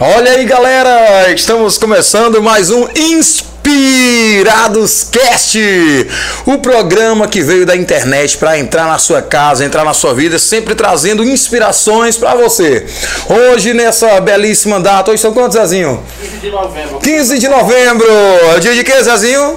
Olha aí, galera! Estamos começando mais um Inspirados Cast, o programa que veio da internet para entrar na sua casa, entrar na sua vida, sempre trazendo inspirações para você. Hoje, nessa belíssima data, hoje são quantos, Zezinho? 15 de novembro. 15 de novembro! Dia de quê, Zezinho?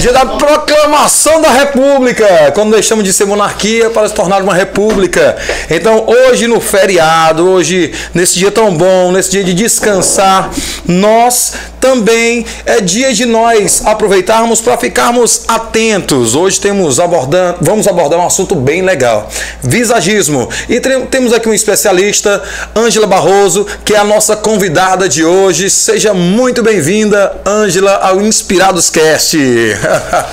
Dia da proclamação da República, quando deixamos de ser monarquia para se tornar uma república. Então, hoje no feriado, hoje nesse dia tão bom, nesse dia de descansar, nós também é dia de nós aproveitarmos para ficarmos atentos. Hoje temos abordando, vamos abordar um assunto bem legal, visagismo. E temos aqui um especialista, Ângela Barroso, que é a nossa convidada de hoje. Seja muito bem-vinda, Ângela, ao Inspirados Cast.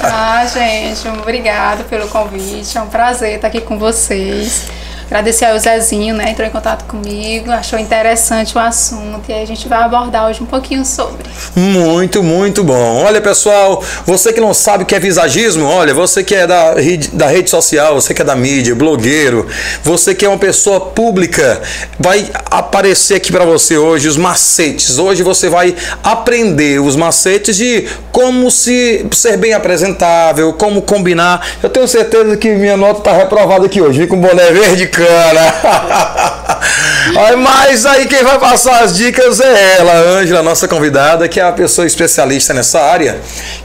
Ah, gente, obrigado pelo convite. É um prazer estar aqui com vocês. Agradecer ao Zezinho, né? Entrou em contato comigo, achou interessante o assunto e aí a gente vai abordar hoje um pouquinho sobre. Muito, muito bom. Olha, pessoal, você que não sabe o que é visagismo, olha, você que é da, rede- da rede social, você que é da mídia, blogueiro, você que é uma pessoa pública, vai aparecer aqui para você hoje os macetes. Hoje você vai aprender os macetes de como se ser bem apresentável, como combinar. Eu tenho certeza que minha nota tá reprovada aqui hoje. Vim com boné verde cana. Aí, Mas aí quem vai passar as dicas é ela, Ângela, nossa convidada, que é a pessoa especialista nessa área,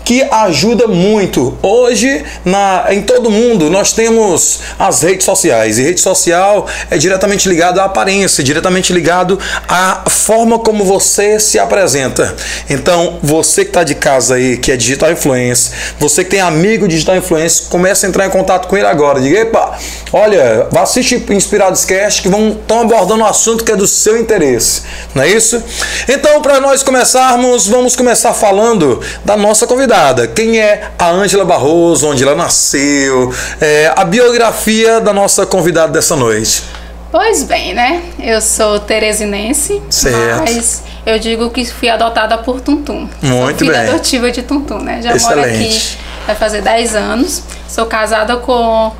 que ajuda muito. Hoje, na, em todo mundo, nós temos as redes sociais. E rede social é diretamente ligado à aparência, diretamente ligado à forma como você se apresenta. Então, você que está de casa aí, que é digital influencer, você que tem amigo digital influencer, comece a entrar em contato com ele agora. Diga, epa, olha, assiste Inspirados Cast que vão estão abordando um assunto que é do seu interesse, não é isso? Então, para nós começarmos, vamos começar falando da nossa convidada. Quem é a Ângela Barroso, onde ela nasceu, é, a biografia da nossa convidada dessa noite. Pois bem, né? Eu sou teresinense, Certo. mas eu digo que fui adotada por Tuntum. Muito sou filha bem. adotiva de Tuntum, né? Já moro Excelente. aqui, vai fazer 10 anos. Sou casada com.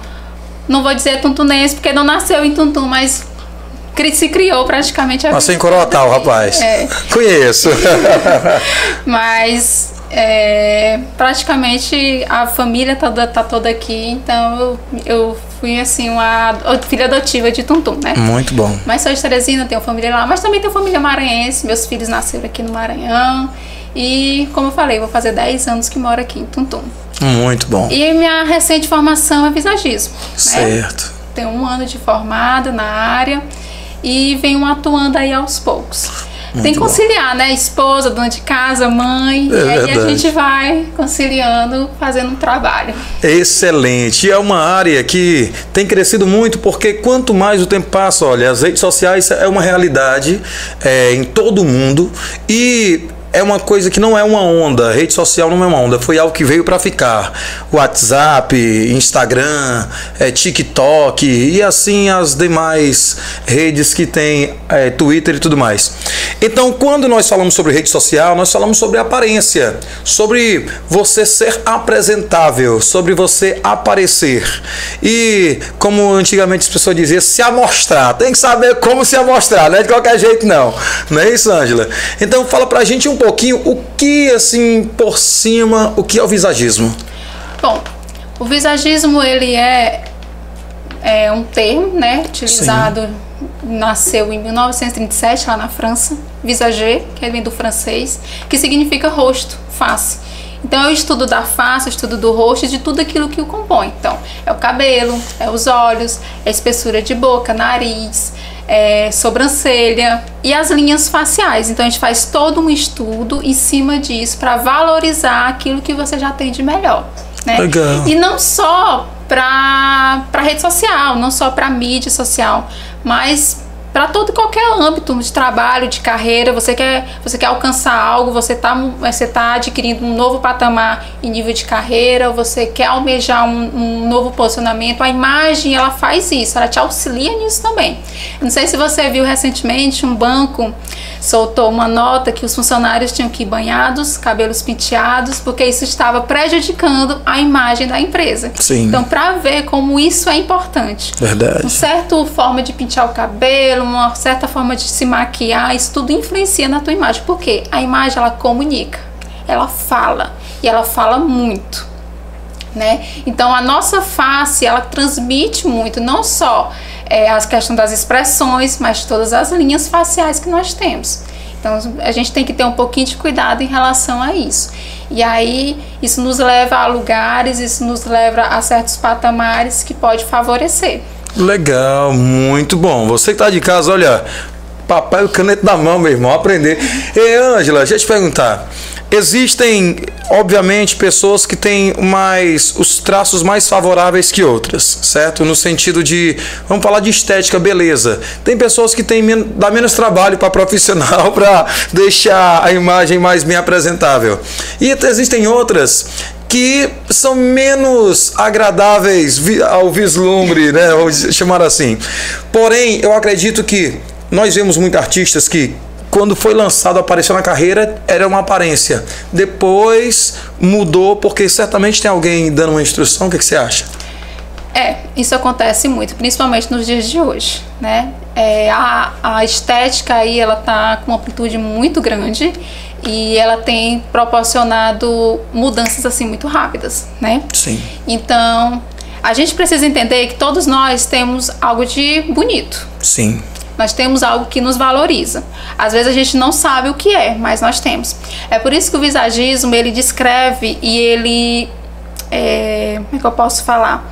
Não vou dizer tuntunense, porque não nasceu em Tuntum, mas se criou praticamente a Nasceu em aqui. rapaz. É. Conheço. Mas é, praticamente a família toda, tá toda aqui, então eu, eu fui assim uma filha adotiva de Tuntum, né? Muito bom. Mas sou de Teresina, tenho família lá, mas também tenho família maranhense, meus filhos nasceram aqui no Maranhão. E como eu falei, vou fazer 10 anos que moro aqui em Tuntum. Muito bom. E minha recente formação é visagismo. Né? Certo. Tenho um ano de formada na área e venho atuando aí aos poucos. Tem que bom. conciliar, né? Esposa, dona de casa, mãe. É e aí a gente vai conciliando, fazendo um trabalho. Excelente. E é uma área que tem crescido muito porque quanto mais o tempo passa, olha, as redes sociais é uma realidade é, em todo o mundo e é uma coisa que não é uma onda. Rede social não é uma onda, foi algo que veio para ficar. WhatsApp, Instagram, é, TikTok e assim as demais redes que tem é, Twitter e tudo mais. Então, quando nós falamos sobre rede social, nós falamos sobre aparência, sobre você ser apresentável, sobre você aparecer. E como antigamente as pessoas diziam, se amostrar. Tem que saber como se amostrar, não é de qualquer jeito não. Não é isso, Ângela? Então fala pra gente um pouquinho o que assim por cima, o que é o visagismo. Bom, o visagismo ele é, é um termo, né, utilizado, nasceu em 1937 lá na França, visager, que vem do francês, que significa rosto, face. Então é o estudo da face, o estudo do rosto e de tudo aquilo que o compõe. Então, é o cabelo, é os olhos, é a espessura de boca, nariz, é sobrancelha e as linhas faciais. Então a gente faz todo um estudo em cima disso para valorizar aquilo que você já tem de melhor. Né? Legal. E não só para rede social, não só para mídia social, mas para todo qualquer âmbito de trabalho, de carreira, você quer, você quer alcançar algo, você está você tá adquirindo um novo patamar em nível de carreira, você quer almejar um, um, novo posicionamento, a imagem ela faz isso, ela te auxilia nisso também. Não sei se você viu recentemente um banco soltou uma nota que os funcionários tinham que ir banhados, cabelos penteados, porque isso estava prejudicando a imagem da empresa. Sim. Então, para ver como isso é importante. Verdade. Uma certa forma de pentear o cabelo, uma certa forma de se maquiar, isso tudo influencia na tua imagem. Por quê? A imagem ela comunica, ela fala e ela fala muito. Né? Então a nossa face ela transmite muito, não só é, a questão das expressões, mas todas as linhas faciais que nós temos. Então a gente tem que ter um pouquinho de cuidado em relação a isso. E aí isso nos leva a lugares, isso nos leva a certos patamares que pode favorecer. Legal, muito bom. Você que está de casa, olha, papai o caneta da mão, meu irmão, aprender. Ei, Ângela, deixa eu te perguntar. Existem, obviamente, pessoas que têm mais os traços mais favoráveis que outras, certo? No sentido de, vamos falar de estética, beleza. Tem pessoas que têm dá menos trabalho para profissional para deixar a imagem mais bem apresentável. E existem outras que são menos agradáveis ao vislumbre, né? Vamos chamar assim. Porém, eu acredito que nós vemos muitos artistas que quando foi lançado, apareceu na carreira, era uma aparência. Depois mudou, porque certamente tem alguém dando uma instrução. O que, que você acha? É, isso acontece muito, principalmente nos dias de hoje, né? É, a, a estética aí, ela tá com uma amplitude muito grande e ela tem proporcionado mudanças assim muito rápidas, né? Sim. Então, a gente precisa entender que todos nós temos algo de bonito. Sim. Nós temos algo que nos valoriza. Às vezes a gente não sabe o que é, mas nós temos. É por isso que o visagismo ele descreve e ele. É, como é que eu posso falar?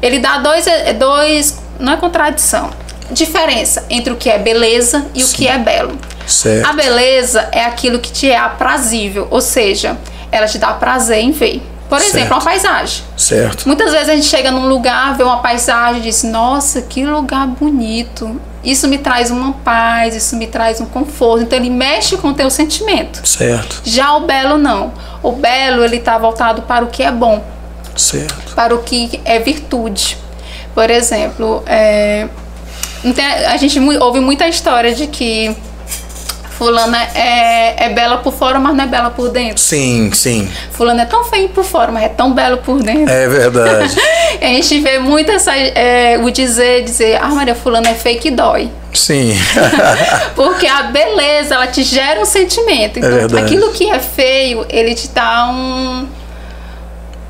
Ele dá dois, é, dois. Não é contradição. Diferença entre o que é beleza e Sim. o que é belo. Certo. A beleza é aquilo que te é aprazível, ou seja, ela te dá prazer em ver. Por exemplo, certo. uma paisagem. Certo. Muitas vezes a gente chega num lugar, vê uma paisagem e diz: Nossa, que lugar bonito. Isso me traz uma paz, isso me traz um conforto. Então ele mexe com o teu sentimento. Certo. Já o belo não. O belo ele está voltado para o que é bom. Certo. Para o que é virtude. Por exemplo, é, a gente ouve muita história de que Fulana é, é bela por fora, mas não é bela por dentro. Sim, sim. Fulana é tão feio por fora, mas é tão belo por dentro. É verdade. a gente vê muito essa, é, o dizer, dizer, ah, Maria, fulana é feio que dói. Sim. Porque a beleza, ela te gera um sentimento. É então, é verdade. aquilo que é feio, ele te dá um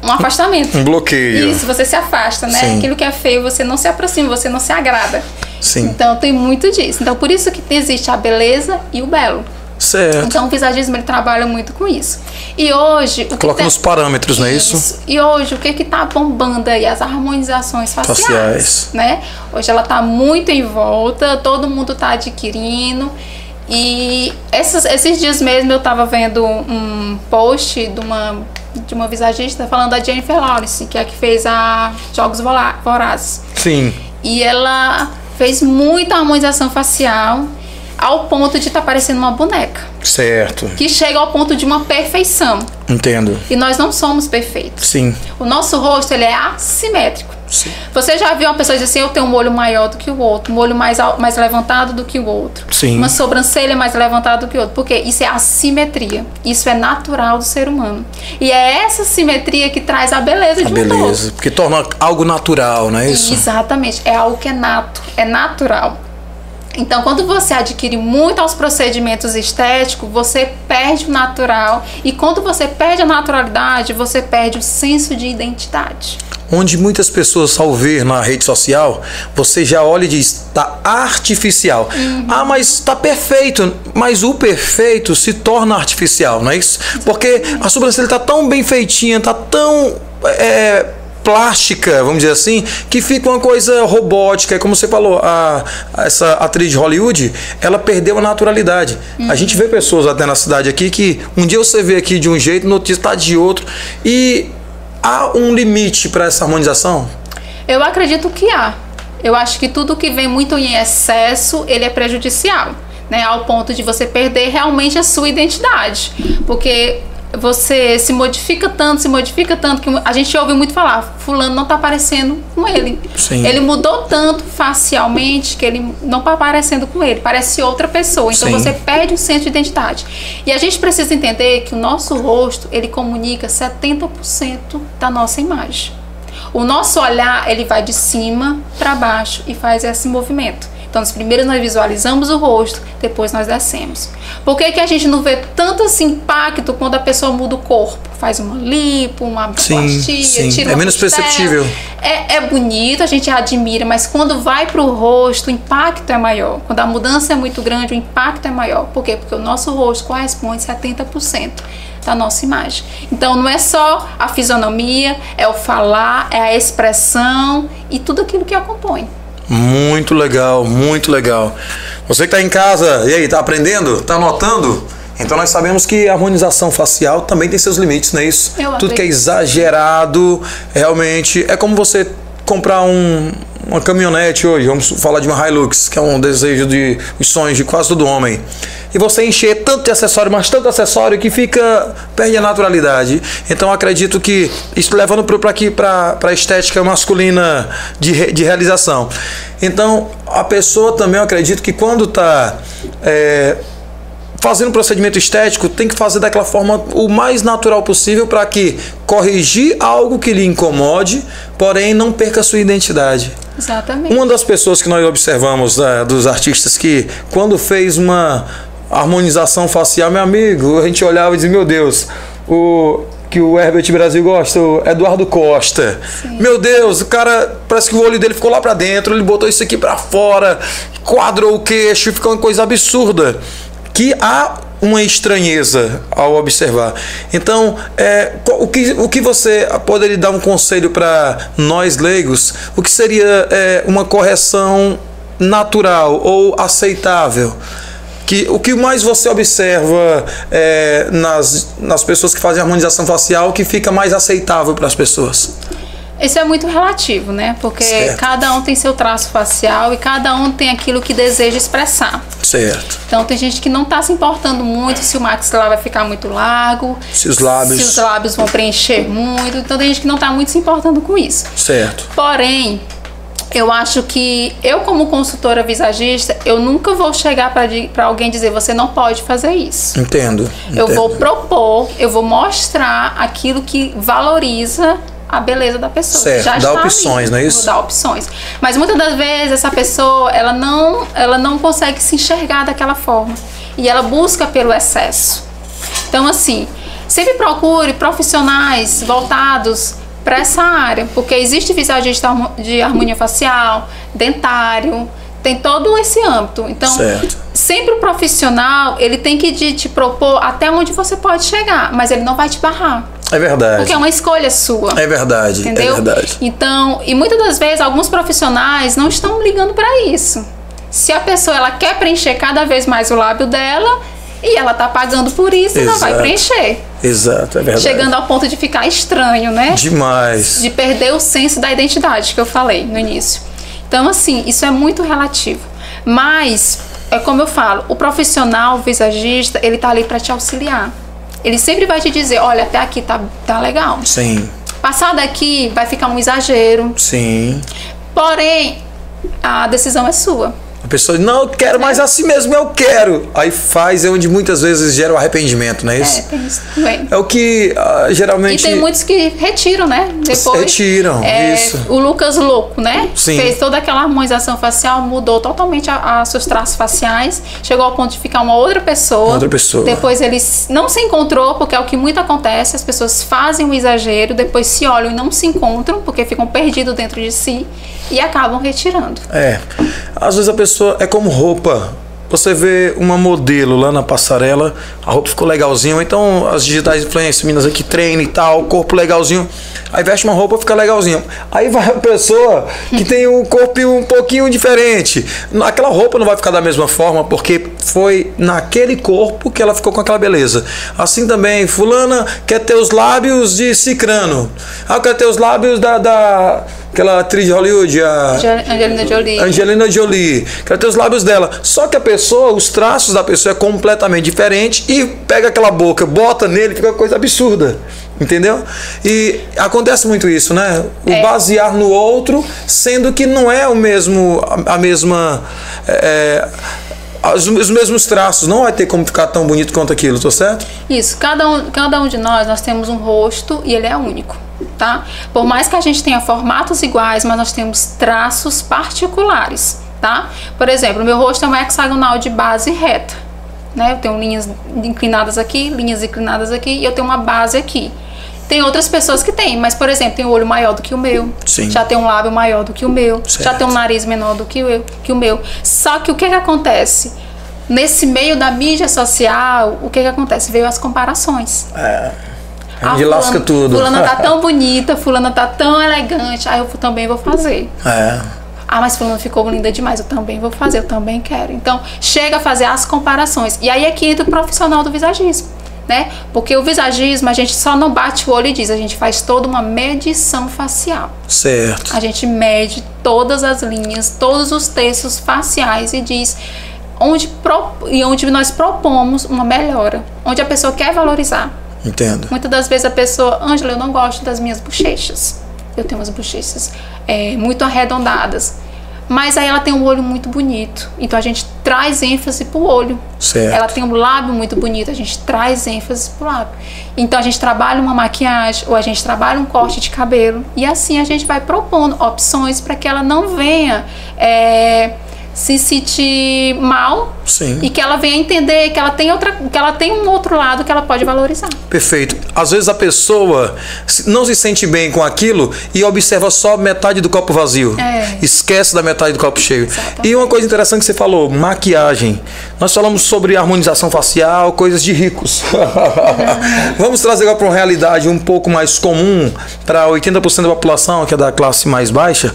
um afastamento. Um bloqueio. Isso, você se afasta, né? Sim. Aquilo que é feio, você não se aproxima, você não se agrada. Sim. Então tem muito disso. Então por isso que existe a beleza e o belo. Certo. Então o visagismo ele trabalha muito com isso. E hoje. O Coloca nos parâmetros, isso. não é isso? E hoje o que que tá bombando aí? As harmonizações faciais. faciais. Né? Hoje ela tá muito em volta, todo mundo tá adquirindo. E esses, esses dias mesmo eu tava vendo um post de uma, de uma visagista falando da Jennifer Lawrence, que é a que fez a Jogos Vorazes. Sim. E ela fez muita harmonização facial ao ponto de estar tá parecendo uma boneca. Certo. Que chega ao ponto de uma perfeição. Entendo. E nós não somos perfeitos. Sim. O nosso rosto ele é assimétrico. Sim. Você já viu uma pessoa dizer assim, eu tenho um olho maior do que o outro, um olho mais, mais levantado do que o outro. Sim. Uma sobrancelha mais levantada do que o outro. Porque isso é assimetria. Isso é natural do ser humano. E é essa simetria que traz a beleza a de um beleza, todo. porque torna algo natural, não é isso? Exatamente. É algo que é nato, é natural. Então, quando você adquire muito aos procedimentos estéticos, você perde o natural. E quando você perde a naturalidade, você perde o senso de identidade onde muitas pessoas, ao ver na rede social, você já olha e diz, está artificial. Uhum. Ah, mas está perfeito. Mas o perfeito se torna artificial, não é isso? Porque a sobrancelha está tão bem feitinha, está tão. É, plástica, vamos dizer assim, que fica uma coisa robótica. É como você falou, a, essa atriz de Hollywood, ela perdeu a naturalidade. Uhum. A gente vê pessoas até na cidade aqui que um dia você vê aqui de um jeito, no outro está de outro. E há um limite para essa harmonização? Eu acredito que há. Eu acho que tudo que vem muito em excesso, ele é prejudicial. Né, ao ponto de você perder realmente a sua identidade. Porque você se modifica tanto, se modifica tanto, que a gente ouve muito falar, fulano não tá parecendo com ele. Sim. Ele mudou tanto facialmente que ele não tá parecendo com ele, parece outra pessoa. Então Sim. você perde o senso de identidade. E a gente precisa entender que o nosso rosto, ele comunica 70% da nossa imagem. O nosso olhar, ele vai de cima para baixo e faz esse movimento. Então, nos primeiros nós visualizamos o rosto, depois nós descemos. Por que, que a gente não vê tanto esse impacto quando a pessoa muda o corpo? Faz uma lipo, uma abdoplastia, sim. tira É uma menos costela. perceptível. É, é bonito, a gente admira, mas quando vai para o rosto, o impacto é maior. Quando a mudança é muito grande, o impacto é maior. Por quê? Porque o nosso rosto corresponde a 70% da nossa imagem. Então não é só a fisionomia, é o falar, é a expressão e tudo aquilo que a compõe. Muito legal, muito legal. Você que está em casa, e aí, está aprendendo? Está anotando? Então nós sabemos que a harmonização facial também tem seus limites, não é isso? Eu Tudo que é exagerado, realmente, é como você comprar um, uma caminhonete hoje, vamos falar de uma Hilux, que é um desejo de os sonhos de quase todo homem. E você encher tanto de acessório, mas tanto acessório que fica perde a naturalidade. Então acredito que isso levando para aqui para a estética masculina de, de realização. Então a pessoa também eu acredito que quando está fazendo procedimento estético tem que fazer daquela forma o mais natural possível para que corrigir algo que lhe incomode, porém não perca a sua identidade. Exatamente. Uma das pessoas que nós observamos né, dos artistas que quando fez uma harmonização facial, meu amigo, a gente olhava e dizia, meu Deus, o que o Herbert Brasil gosta, o Eduardo Costa. Meu Deus, o cara parece que o olho dele ficou lá pra dentro, ele botou isso aqui pra fora, quadrou o queixo, ficou uma coisa absurda. Que há uma estranheza ao observar. Então, é, o, que, o que você poderia dar um conselho para nós leigos? O que seria é, uma correção natural ou aceitável? Que, o que mais você observa é, nas, nas pessoas que fazem harmonização facial que fica mais aceitável para as pessoas? Isso é muito relativo, né? Porque Certo. cada um tem seu traço facial e cada um tem aquilo que deseja expressar. Certo. Então tem gente que não está se importando muito se o maxilar vai ficar muito largo, Se os lábios- se os lábios vão preencher muito. Então tem gente que não está muito se importando com isso. Certo. Porém, eu acho que eu como consultora visagista, eu nunca vou chegar para alguém dizer você não pode fazer isso. Entendo. Eu entendo. vou propor, eu vou mostrar aquilo que valoriza a beleza da pessoa. Certo, Já dá opções, ali. não é isso? Dar opções. Mas muitas das vezes essa pessoa, ela não, ela não consegue se enxergar daquela forma. E ela busca pelo excesso. Então, assim, sempre procure profissionais voltados para essa área, porque existe visagista de harmonia facial, dentário, tem todo esse âmbito. Então, Certo. sempre o profissional, ele tem que te propor até onde você pode chegar, mas ele não vai te barrar, É verdade. porque é uma escolha sua. É verdade. Entendeu? É verdade. Então, e muitas das vezes alguns profissionais não estão ligando para isso. Se a pessoa ela quer preencher cada vez mais o lábio dela e ela tá pagando por isso, ela vai Exato. preencher. Exato, é verdade. Chegando ao ponto de ficar estranho, né? Demais. de perder o senso da identidade que eu falei no início. Então, assim, isso é muito relativo. Mas, é como eu falo, o profissional o visagista, ele tá ali para te auxiliar. Ele sempre vai te dizer, olha, até aqui tá, tá legal. Sim, Passar daqui vai ficar um exagero. sim. Porém, a decisão é sua. A pessoa diz, não, eu quero mais assim mesmo, eu quero. Aí faz, é onde muitas vezes gera o arrependimento, não é É, isso? tem isso também. É, o que ah, E geralmente. tem muitos que retiram, né? Depois. Retiram, é, isso. O Lucas Louco, né? Sim. Fez toda aquela harmonização facial, mudou totalmente a, a seus traços faciais, chegou ao ponto de ficar uma outra pessoa. Outra pessoa. Depois ele não se encontrou, porque é o que muito acontece, as pessoas fazem um exagero, depois se olham e não se encontram, porque ficam perdidos dentro de si e acabam retirando. É. Às vezes a pessoa é como roupa. Você vê uma modelo lá na passarela, a roupa ficou legalzinha, então as digitais influências, meninas aqui treinam e tal, corpo legalzinho. Aí veste uma roupa, fica legalzinho. Aí vai a pessoa que tem um corpo um pouquinho diferente. Aquela roupa não vai ficar da mesma forma, porque foi naquele corpo que ela ficou com aquela beleza. Assim também, fulana quer ter os lábios de cicrano. Ah, quer ter os lábios da, da aquela atriz de Hollywood, a Angelina Jolie. Angelina Jolie. Quer ter os lábios dela. Só que a pessoa, os traços da pessoa é completamente diferente e pega aquela boca, bota nele, fica uma coisa absurda. Entendeu? E acontece muito isso, né? O é. basear no outro, sendo que não é o mesmo, a, a mesma. É, os, os, mesmos traços, não vai ter como ficar tão bonito quanto aquilo, tô certo? Isso, cada um, cada um de nós, nós temos um rosto e ele é único, tá? Por mais que a gente tenha formatos iguais, mas nós temos traços particulares, tá? Por exemplo, meu rosto é um hexagonal de base reta, né? Eu tenho linhas inclinadas aqui, linhas inclinadas aqui e eu tenho uma base aqui. Tem outras pessoas que têm, mas, por exemplo, tem um olho maior do que o meu. Sim. Já tem um lábio maior do que o meu. Certo. Já tem um nariz menor do que o, que o meu. Só que o que, que acontece? Nesse meio da mídia social, o que, que acontece? Veio as comparações. É. A fulana, lasca tudo. Fulana tá tão bonita, fulana tá tão elegante. Aí eu também vou fazer. É. Ah, mas fulano ficou linda demais, eu também vou fazer, eu também quero. Então, chega a fazer as comparações. E aí é que entra o profissional do visagismo né? Porque o visagismo a gente só não bate o olho e diz, a gente faz toda uma medição facial. Certo. A gente mede todas as linhas, todos os textos faciais e diz onde pro, e onde nós propomos uma melhora, onde a pessoa quer valorizar. Entendo. Muitas das vezes a pessoa, Ângela, eu não gosto das minhas bochechas. Eu tenho umas bochechas é, muito arredondadas. Mas aí ela tem um olho muito bonito. Então a gente traz ênfase pro olho. Certo. Ela tem um lábio muito bonito, a gente traz ênfase pro lábio. Então a gente trabalha uma maquiagem ou a gente trabalha um corte de cabelo e assim a gente vai propondo opções para que ela não venha é, se sentir mal Sim. e que ela venha entender que ela tem outra que ela tem um outro lado que ela pode valorizar. Perfeito. Às vezes a pessoa não se sente bem com aquilo e observa só metade do copo vazio. É. Esquece da metade do copo cheio. Exatamente. E uma coisa interessante que você falou, maquiagem. Nós falamos sobre harmonização facial, coisas de ricos. Vamos trazer agora para uma realidade um pouco mais comum para 80% da população, que é da classe mais baixa.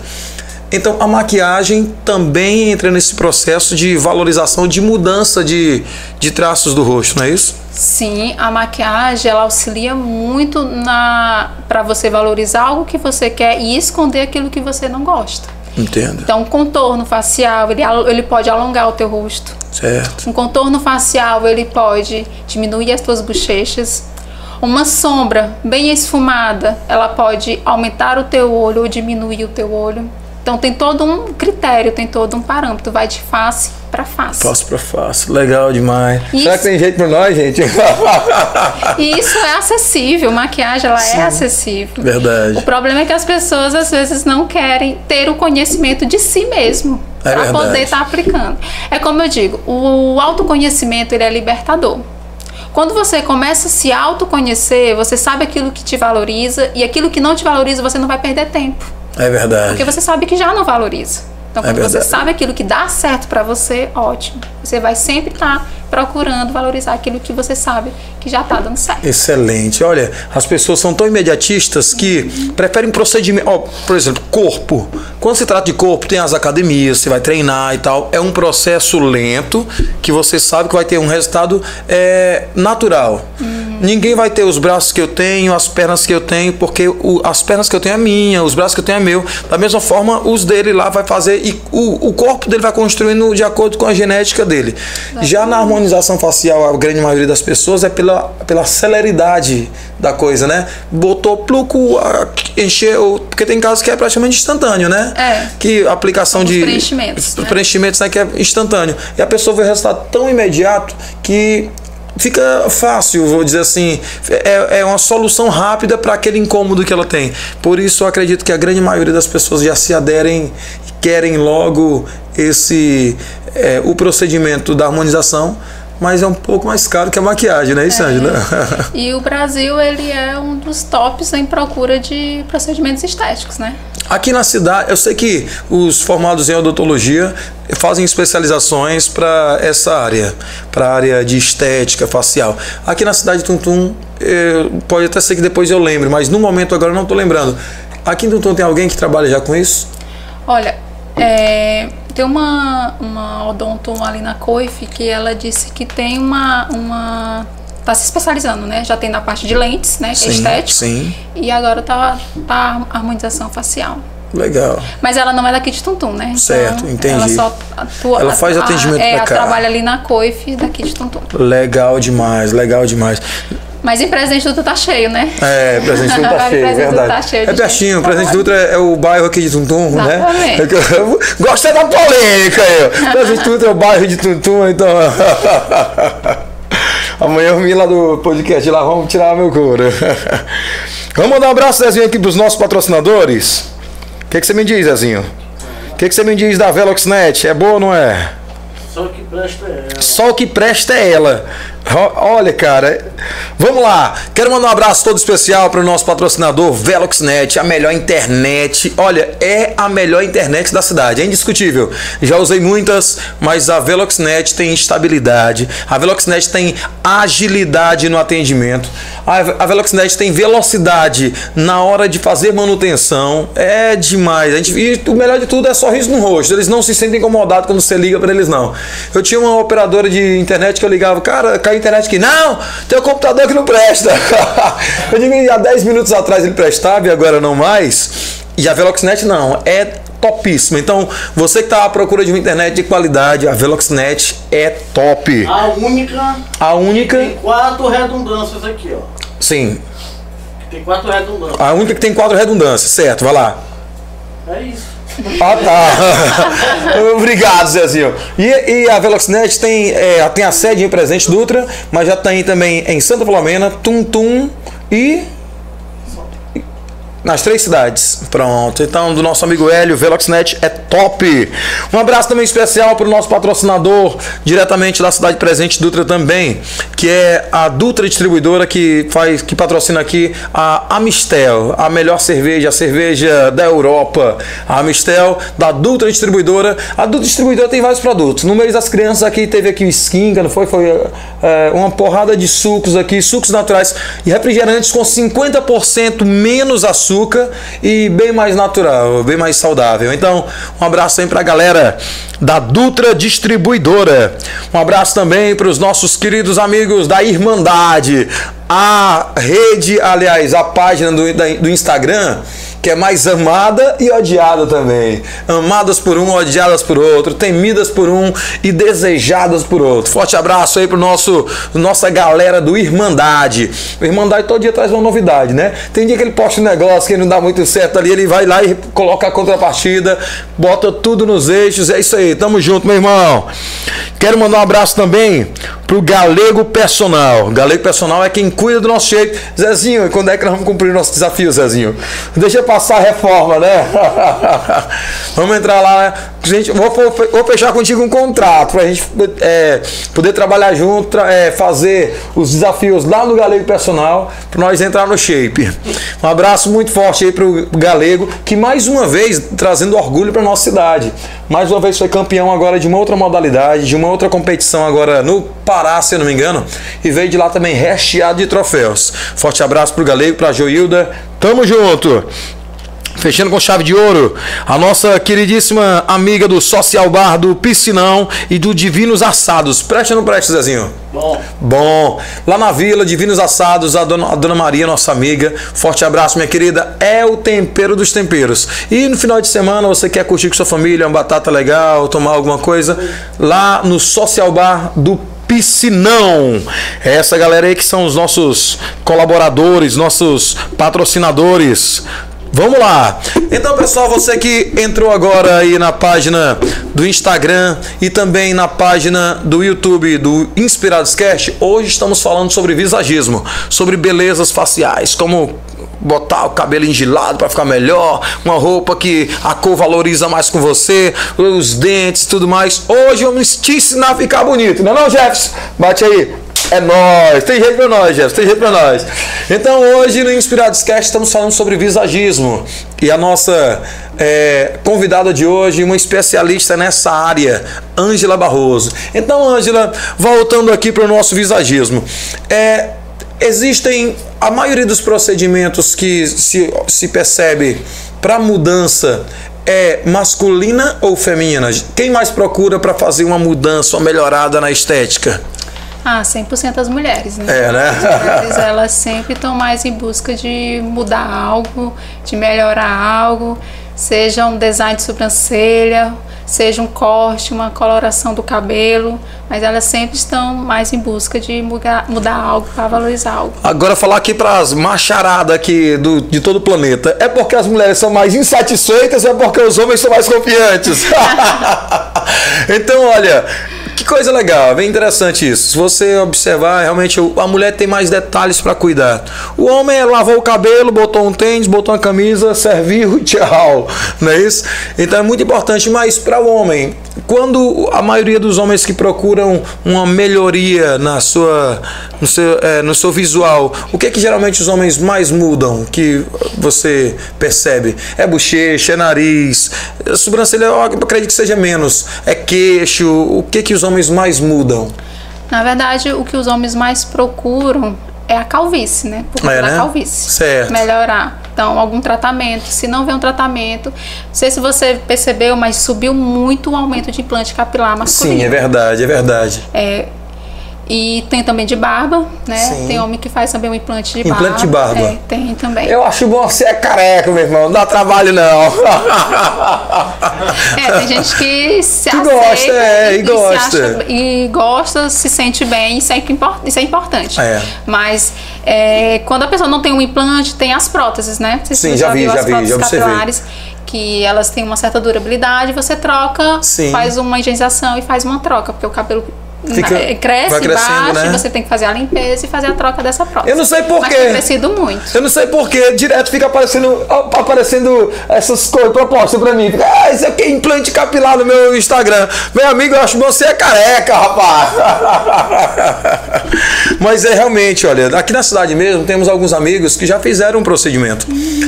Então a maquiagem também entra nesse processo de valorização, de mudança de, de traços do rosto, não é isso? Sim, a maquiagem ela auxilia muito na para você valorizar algo que você quer e esconder aquilo que você não gosta. Entendo. Então, um contorno facial, ele, ele pode alongar o teu rosto. Certo. Um contorno facial, ele pode diminuir as tuas bochechas. Uma sombra bem esfumada, ela pode aumentar o teu olho ou diminuir o teu olho. Então tem todo um critério, tem todo um parâmetro, vai de face para face. Face para face, legal demais. Isso. Será que tem jeito para nós, gente? e isso é acessível, maquiagem ela é Sim, é acessível. Verdade. O problema é que as pessoas às vezes não querem ter o conhecimento de si mesmo é para poder estar tá aplicando. É como eu digo, o autoconhecimento ele é libertador. Quando você começa a se autoconhecer, você sabe aquilo que te valoriza e aquilo que não te valoriza, você não vai perder tempo. É verdade. Porque você sabe que já não valoriza. Então, É quando você verdade. sabe aquilo que dá certo pra você, ótimo. Você vai sempre estar procurando valorizar aquilo que você sabe que já tá dando certo. Excelente. Olha, as pessoas são tão imediatistas que preferem procedimento. Ó, por exemplo, corpo. Quando se trata de corpo, tem as academias, você vai treinar e tal. É um processo lento que você sabe que vai ter um resultado é, natural. Ninguém vai ter os braços que eu tenho, as pernas que eu tenho, porque o- as pernas que eu tenho é minha, os braços que eu tenho é meu. Da mesma forma, os dele lá vai fazer e o, o corpo dele vai construindo de acordo com a genética dele. Já na harmonização facial, a grande maioria das pessoas é pela, pela celeridade da coisa, né? Botou pluco, encheu, porque tem casos que é praticamente instantâneo, né? É. Que aplicação Os de preenchimentos, né? preenchimentos né, que é instantâneo. E a pessoa vê o resultado tão imediato que fica fácil, vou dizer assim, é, é uma solução rápida para aquele incômodo que ela tem. Por isso eu acredito que a grande maioria das pessoas já se aderem querem logo esse é, o procedimento da harmonização, mas é um pouco mais caro que a maquiagem, né, isso, Ângela? E o Brasil, ele é um dos tops em procura de procedimentos estéticos, né? Aqui na cidade, eu sei que os formados em odontologia fazem especializações para essa área, para a área de estética facial. Aqui na cidade de Tuntum, eh, pode até ser que depois eu lembre, mas no momento agora eu não estou lembrando. Aqui em Tuntum tem alguém que trabalha já com isso? Olha, é, Tem uma, uma odonto ali na Coif que ela disse que tem uma. uma tá se especializando, né? Já tem na parte de lentes, né? Sim, estético. sim. E agora tá, tá harmonização facial. Legal. Mas ela não é daqui de Tuntum, né? Então, Certo, entendi. Ela só atua. Ela faz a- atendimento é, pra ela cá. trabalha ali na Coif daqui de Tuntum. Legal demais, legal demais. Mas em Presidente Dutra tá cheio, né? É, Presidente Dutra tá cheio, Presidente Dutra verdade. tá cheio de é pertinho. Presidente Dutra é o bairro aqui de Tuntum, né? É eu- Gostei da polêmica aí. Presidente Dutra é o bairro de Tuntum, então. Amanhã eu vim lá do podcast, lá vamos tirar meu couro. Vamos mandar um abraço, Zezinho, aqui pros nossos patrocinadores. O que, que você me diz, Zezinho? O que, que você me diz da Veloxnet? É boa ou não é? Só que é. Só o que presta é ela. Olha, cara, vamos lá. Quero mandar um abraço todo especial para o nosso patrocinador Veloxnet, a melhor internet. Olha, é a melhor internet da cidade, é indiscutível. Já usei muitas, mas a Veloxnet tem estabilidade. A Veloxnet tem agilidade no atendimento. A a Veloxnet tem velocidade na hora de fazer manutenção. É demais. A gente, e o melhor de tudo é sorriso no rosto. Eles não se sentem incomodados quando você liga para eles, não. Eu tinha uma operadora de internet que eu ligava, cara, caiu a internet aqui. Não, teu computador que não presta. eu digo, há 10 minutos atrás ele prestava e agora não mais. E a Veloxnet não, é topíssima. Então, você que está à procura de uma internet de qualidade, a Veloxnet é top. A única A única, tem quatro redundâncias aqui, ó. sim, Tem quatro redundâncias. a única que tem quatro redundâncias, certo? Vai lá. É isso. Ah, tá. Obrigado, Zezinho. E, e a Veloxnet tem, é, tem a sede em Presente Dutra, mas já tem também em Santa Filomena, Tum Tum e. Nas três cidades. Pronto. Então, do nosso amigo Hélio, Veloxnet é top. Um abraço também especial para o nosso patrocinador, diretamente da cidade presente Dutra também, que é a Dutra Distribuidora, que faz, que patrocina aqui a Amistel, a melhor cerveja, a cerveja da Europa. A Amistel, da Dutra Distribuidora. A Dutra Distribuidora tem vários produtos. No mês das crianças aqui, teve aqui o Skinga, não foi? Foi é, uma porrada de sucos aqui, sucos naturais e refrigerantes com 50% menos açúcar e bem mais natural, bem mais saudável. Então, um abraço aí pra galera da Dutra Distribuidora. Um abraço também para os nossos queridos amigos da Irmandade, a rede, aliás, a página do, da- do Instagram que é mais amada e odiada também. Amadas por um, odiadas por outro, temidas por um e desejadas por outro. Forte abraço aí pro nosso nossa galera do Irmandade. O Irmandade todo dia traz uma novidade, né? Tem dia que ele posta um negócio que não dá muito certo ali, ele vai lá e coloca a contrapartida, bota tudo nos eixos. É isso aí, tamo junto, meu irmão. Quero mandar um abraço também pro Galego Personal. Galego Personal é quem cuida do nosso shape. Zezinho, quando é que nós vamos cumprir o nosso desafio, Zezinho? Deixa eu passar a reforma, né? vamos entrar lá, né? Gente, vou, vou- fechar contigo um contrato pra gente é, poder trabalhar junto, é, fazer os desafios lá no Galego Personal, pra nós entrar no shape. Um abraço muito forte aí pro Galego, que mais uma vez trazendo orgulho pra nossa cidade. Mais uma vez foi campeão agora de uma outra modalidade, de uma outra competição agora no Pará, se eu não me engano, e veio de lá também recheado de troféus. Forte abraço pro Galego, pra Joilda. Tamo junto! Fechando com chave de ouro, a nossa queridíssima amiga do Social Bar do Piscinão e do Divinos Assados. Presta ou não presta, Zezinho? Bom, Bom, lá na vila, Divinos Assados, a dona, a dona Maria, nossa amiga. Forte abraço, minha querida. É o tempero dos temperos. E no final de semana, você quer curtir com sua família, uma batata legal, tomar alguma coisa, lá no Social Bar do Piscinão. É essa galera aí que são os nossos colaboradores, nossos patrocinadores. Vamos lá. Então, pessoal, você que entrou agora aí na página do Instagram e também na página do YouTube do Inspirados Cast, hoje estamos falando sobre visagismo, sobre belezas faciais, como botar o cabelo engilado para ficar melhor, uma roupa que a cor valoriza mais com você, os dentes, tudo mais. Hoje vamos te ensinar a ficar bonito, não é não, Jefferson? Bate aí. É nóis, tem jeito pra nós, Jefferson, tem jeito pra nós. Então hoje no Inspirados Cast estamos falando sobre visagismo e a nossa é, convidada de hoje, uma especialista nessa área, Ângela Barroso. Então, Ângela, voltando aqui para o nosso visagismo, é, existem a maioria dos procedimentos que se, se percebe para mudança é masculina ou feminina? Quem mais procura para fazer uma mudança, uma melhorada na estética? Ah, 100% as mulheres, né? É, né? As mulheres, elas sempre estão mais em busca de mudar algo, de melhorar algo, seja um design de sobrancelha, seja um corte, uma coloração do cabelo, mas elas sempre estão mais em busca de mudar, mudar algo para valorizar algo. Agora falar aqui para as macharadas aqui do, de todo o planeta, é porque as mulheres são mais insatisfeitas ou é porque os homens são mais confiantes? então, olha, que coisa legal, é bem interessante isso. Se você observar, realmente a mulher tem mais detalhes para cuidar. O homem lavou o cabelo, botou um tênis, botou uma camisa, serviu tchau. Não é isso? Então é muito importante. Mas para o homem, quando a maioria dos homens que procuram uma melhoria na sua, no, seu, é, no seu visual, o que é que geralmente os homens mais mudam? Que você percebe? É bochecha, é nariz, é sobrancelha, eu acredito que seja menos. É queixo, o que que os homens mais mudam? Na verdade, o que os homens mais procuram é a calvície, né? Por conta É, da né? calvície. Certo. Melhorar. Então, algum tratamento. Se não vê um tratamento, não sei se você percebeu, mas subiu muito o aumento de implante capilar masculino. Sim, é verdade, é verdade. É, e tem também de barba, né? Sim. Tem homem que faz também um implante de Implante barba. de barba. É, tem também. Eu acho bom você é careca, meu irmão. Não dá trabalho, não. É, tem gente que se Que gosta, é, e se gosta. acha- e gosta, se sente bem, isso é, isso é importante. É. Mas é, quando a pessoa não tem um implante, tem as próteses, né? Se Sim, você já vi, já as vi, próteses já observei. capilares, que elas têm uma certa durabilidade, você troca, Sim. faz uma higienização e faz uma troca, porque o cabelo Fica- né, cresce, baixa, né? e você tem que fazer a limpeza e fazer a troca dessa prótese. Eu não sei por Mas tem crescido muito. Eu não sei porquê, direto fica aparecendo, aparecendo essas coisas propostas pra mim. Fica, ah, isso aqui é implante capilar no meu Instagram. Meu amigo, eu acho que você é careca, rapaz. Mas é realmente, olha, aqui na cidade mesmo temos alguns amigos que já fizeram um procedimento.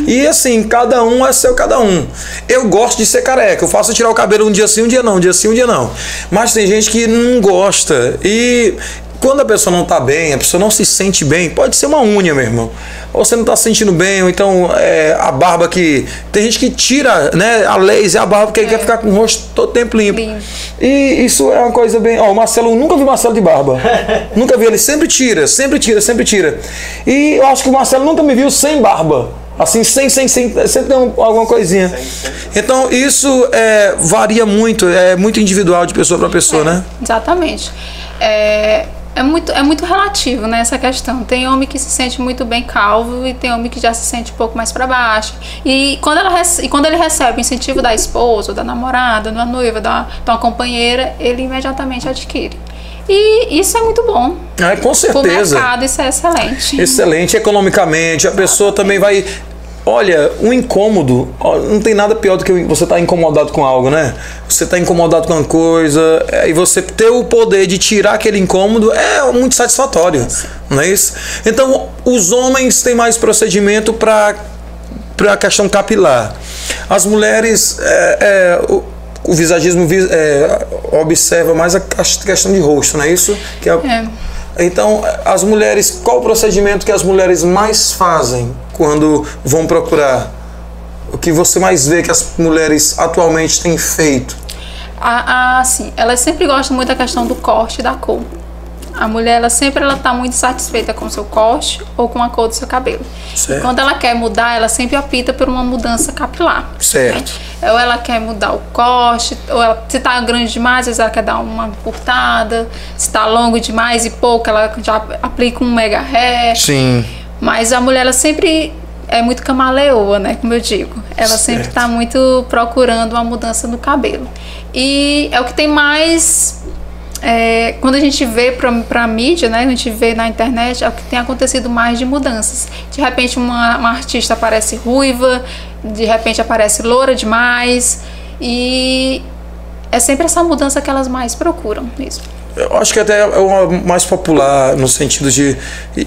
E assim, cada um é seu cada um. Eu gosto de ser careca, eu faço tirar o cabelo um dia sim, um dia não, um dia sim, um dia não. Mas tem gente que não gosta. E quando a pessoa não está bem, a pessoa não se sente bem, pode ser uma unha, meu irmão. Ou você não está se sentindo bem, ou então é, a barba que. Tem gente que tira né, a laser, a barba, porque quer ficar com o rosto todo tempo limpo. Limpo. E isso é uma coisa bem. Ó, o Marcelo, eu nunca vi o Marcelo de barba. nunca vi, ele sempre tira, sempre tira, sempre tira. E eu acho que o Marcelo nunca me viu sem barba. Assim, sem, sem, sem, sempre tem um- alguma coisinha. Então, isso é, varia muito, é muito individual de pessoa para pessoa, né? Exatamente. É, é, muito, é muito relativo né, essa questão. Tem homem que se sente muito bem calvo e tem homem que já se sente um pouco mais para baixo. E quando, ela, e quando ele recebe o incentivo da esposa, ou da namorada, da noiva, da, de uma companheira, ele imediatamente adquire. E isso é muito bom. É, com Para o certeza. mercado, isso é excelente. Excelente economicamente, a pessoa também vai. Olha, um incômodo, não tem nada pior do que você estar incomodado com algo, né? Você está incomodado com uma coisa, é, e você ter o poder de tirar aquele incômodo é muito satisfatório, não é isso? Então, os homens têm mais procedimento para para a questão capilar. As mulheres, é, é, o, visagismo vi- é, observa mais a questão de rosto, não é isso? Que é, É. então, as mulheres, qual o procedimento que as mulheres mais fazem quando vão procurar? O que você mais vê que as mulheres atualmente têm feito? A, a, assim, elas sempre gostam muito da questão do corte e da cor. A mulher, ela sempre ela tá muito satisfeita com o seu corte ou com a cor do seu cabelo. Certo. E quando ela quer mudar, ela sempre opta por uma mudança capilar. Certo. né? Ou ela quer mudar o corte, ou ela, se tá grande demais, às vezes ela quer dar uma encurtada. Se tá longo demais e pouco, ela já aplica um mega hair. Sim. Mas a mulher, ela sempre é muito camaleoa, né? Como eu digo. Ela sempre Certo. está muito procurando uma mudança no cabelo. E é o que tem mais. É, quando a gente vê pra, pra mídia, né? A gente vê na internet, é o que tem acontecido mais de mudanças. De repente, uma, uma artista aparece ruiva, de repente aparece loura demais. E é sempre essa mudança que elas mais procuram mesmo. Eu acho que até é o mais popular no sentido de.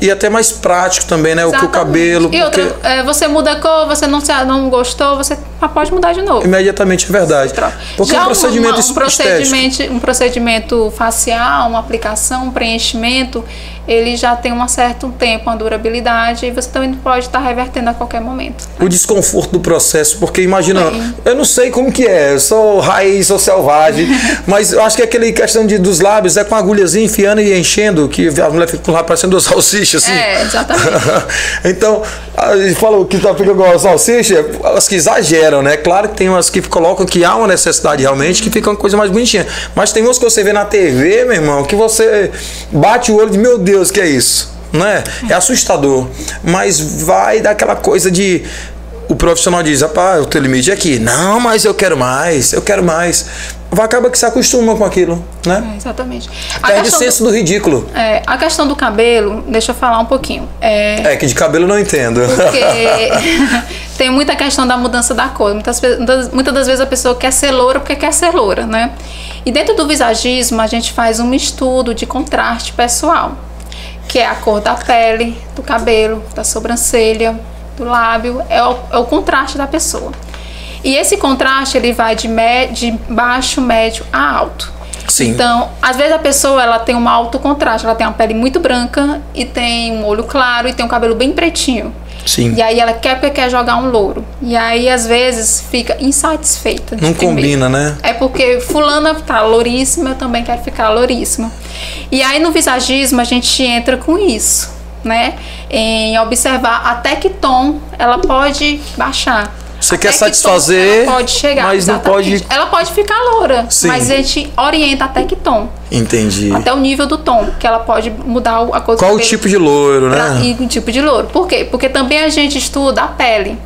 E, até mais prático também, né? O que o Exatamente. cabelo. E outra, porque- é, você muda a cor, você não, se, não gostou, você pode mudar de novo. Imediatamente é verdade. Porque Já é um procedimento uma- um procedimento, um procedimento facial, uma aplicação, um preenchimento, ele já tem um certo tempo, uma durabilidade, e você também pode estar revertendo a qualquer momento. o desconforto do processo, porque imagina, eu não sei como que é, eu sou raiz, sou selvagem, mas eu acho que aquele questão de, dos lábios é com a agulhazinha enfiando e enchendo, que a mulher fica com o lábio parecendo duas salsichas, assim. É, exatamente. então, a gente falou que tá ficando igual a salsicha, as que exageram, né? Claro que tem umas que colocam que há uma necessidade realmente, que fica uma coisa mais bonitinha. Mas tem umas que você vê na TV, meu irmão, que você bate o olho e diz, meu Deus, que é isso? Né? É assustador. Mas vai daquela coisa de. O profissional diz, rapaz, o teu limite é aqui. Não, mas eu quero mais, eu quero mais. Acaba que se acostuma com aquilo, né? É, exatamente. Perde o senso do ridículo. do, é, a questão do cabelo, deixa eu falar um pouquinho. É, É que de cabelo eu não entendo. Porque tem muita questão da mudança da cor. Muitas, muitas das vezes a pessoa quer ser loura porque quer ser loura, né? E dentro do visagismo, a gente faz um estudo de contraste pessoal, que é a cor da pele, do cabelo, da sobrancelha, do lábio, é o, é o contraste da pessoa. E esse contraste ele vai de, de baixo, médio a alto. Sim. Então, às vezes a pessoa ela tem um alto contraste, ela tem uma pele muito branca e tem um olho claro e tem um cabelo bem pretinho. Sim. E aí ela quer porque quer jogar um louro. E aí às vezes fica insatisfeita. Não combina, né? É porque fulana tá louríssima, eu também quero ficar louríssima. E aí no visagismo a gente entra com isso, né? Em observar até que tom ela pode baixar. Você quer satisfazer, ela pode chegar, mas não exatamente. pode- Ela pode ficar loura, Sim. mas a gente orienta até que tom. Entendi. Até o nível do tom, que ela pode mudar a cor Qual o tipo de loiro, pra- né? e o tipo de louro. Por quê? Porque também a gente estuda a pele.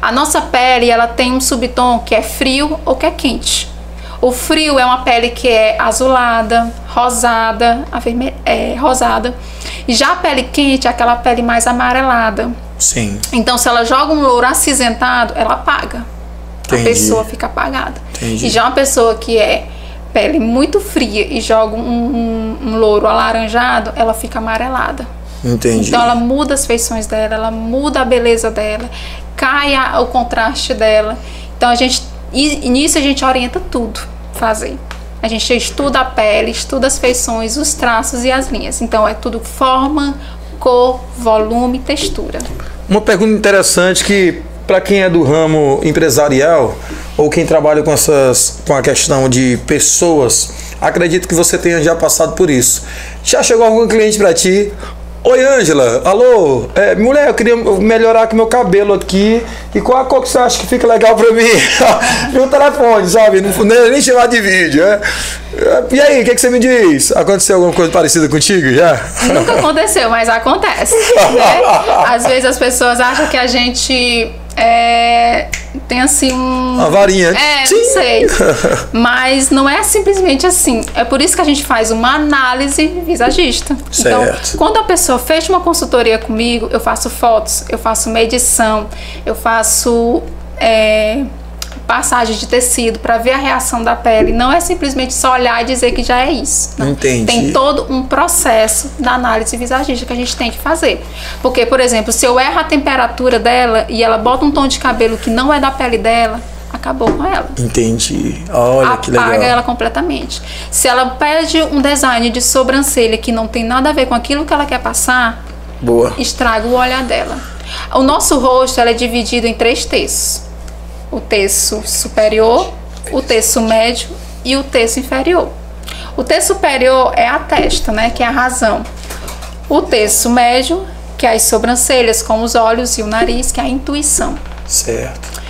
A nossa pele, ela tem um subtom que é frio ou que é quente. O frio é uma pele que é azulada, rosada, averme- é, rosada. Já a pele quente é aquela pele mais amarelada. Sim. Então, se ela joga um louro acinzentado, ela apaga. Entendi. A pessoa fica apagada. Entendi. E já uma pessoa que é pele muito fria e joga um, um- um louro alaranjado, ela fica amarelada. Entendi. Então ela muda as feições dela, ela muda a beleza dela, cai a- o contraste dela. Então a gente e nisso a gente orienta tudo fazer. A gente estuda a pele, estuda as feições, os traços e as linhas. Então é tudo forma, cor, volume, textura. Uma pergunta interessante que para quem é do ramo empresarial ou quem trabalha com essas com a questão de pessoas, acredito que você tenha já passado por isso. Já chegou algum cliente para ti? Oi, Ângela. Alô? É, mulher, eu queria melhorar aqui meu cabelo aqui. E qual a cor que você acha que fica legal pra mim? no telefone, sabe? Não nem, nem chamar de vídeo. é. E aí, o que, que você me diz? Aconteceu alguma coisa parecida contigo já? Nunca aconteceu, mas acontece. né? Às vezes as pessoas acham que a gente é, tem assim um. Uma varinha. É, Tchim! não sei. Mas não é simplesmente assim. É por isso que a gente faz uma análise visagista. Certo. Então, quando a pessoa fecha uma consultoria comigo, eu faço fotos, eu faço medição, eu faço. é, passagem de tecido para ver a reação da pele. Não é simplesmente só olhar e dizer que já é isso. Não. Entendi. Tem todo um processo da análise visagista que a gente tem que fazer. Porque, por exemplo, se eu erro a temperatura dela e ela bota um tom de cabelo que não é da pele dela, acabou com ela. Entendi. Olha que legal. Apaga ela completamente. Se ela pede um design de sobrancelha que não tem nada a ver com aquilo que ela quer passar, Boa. estraga o olhar dela. O nosso rosto é dividido em três terços: o terço superior, o terço médio e o terço inferior. O terço superior é a testa, né, que é a razão. O terço médio, que é as sobrancelhas, com os olhos e o nariz, que é a intuição Certo.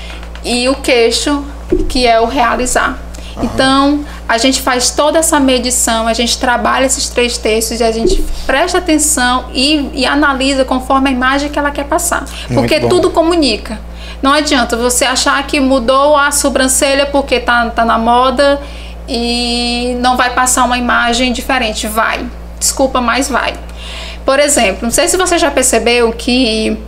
e o queixo, que é o realizar. Então, a gente faz toda essa medição, a gente trabalha esses três terços e a gente presta atenção e, e analisa conforme a imagem que ela quer passar. Porque bom. tudo comunica. Não adianta você achar que mudou a sobrancelha porque tá, tá na moda e não vai passar uma imagem diferente. Vai. Desculpa, mas vai. Por exemplo, não sei se você já percebeu que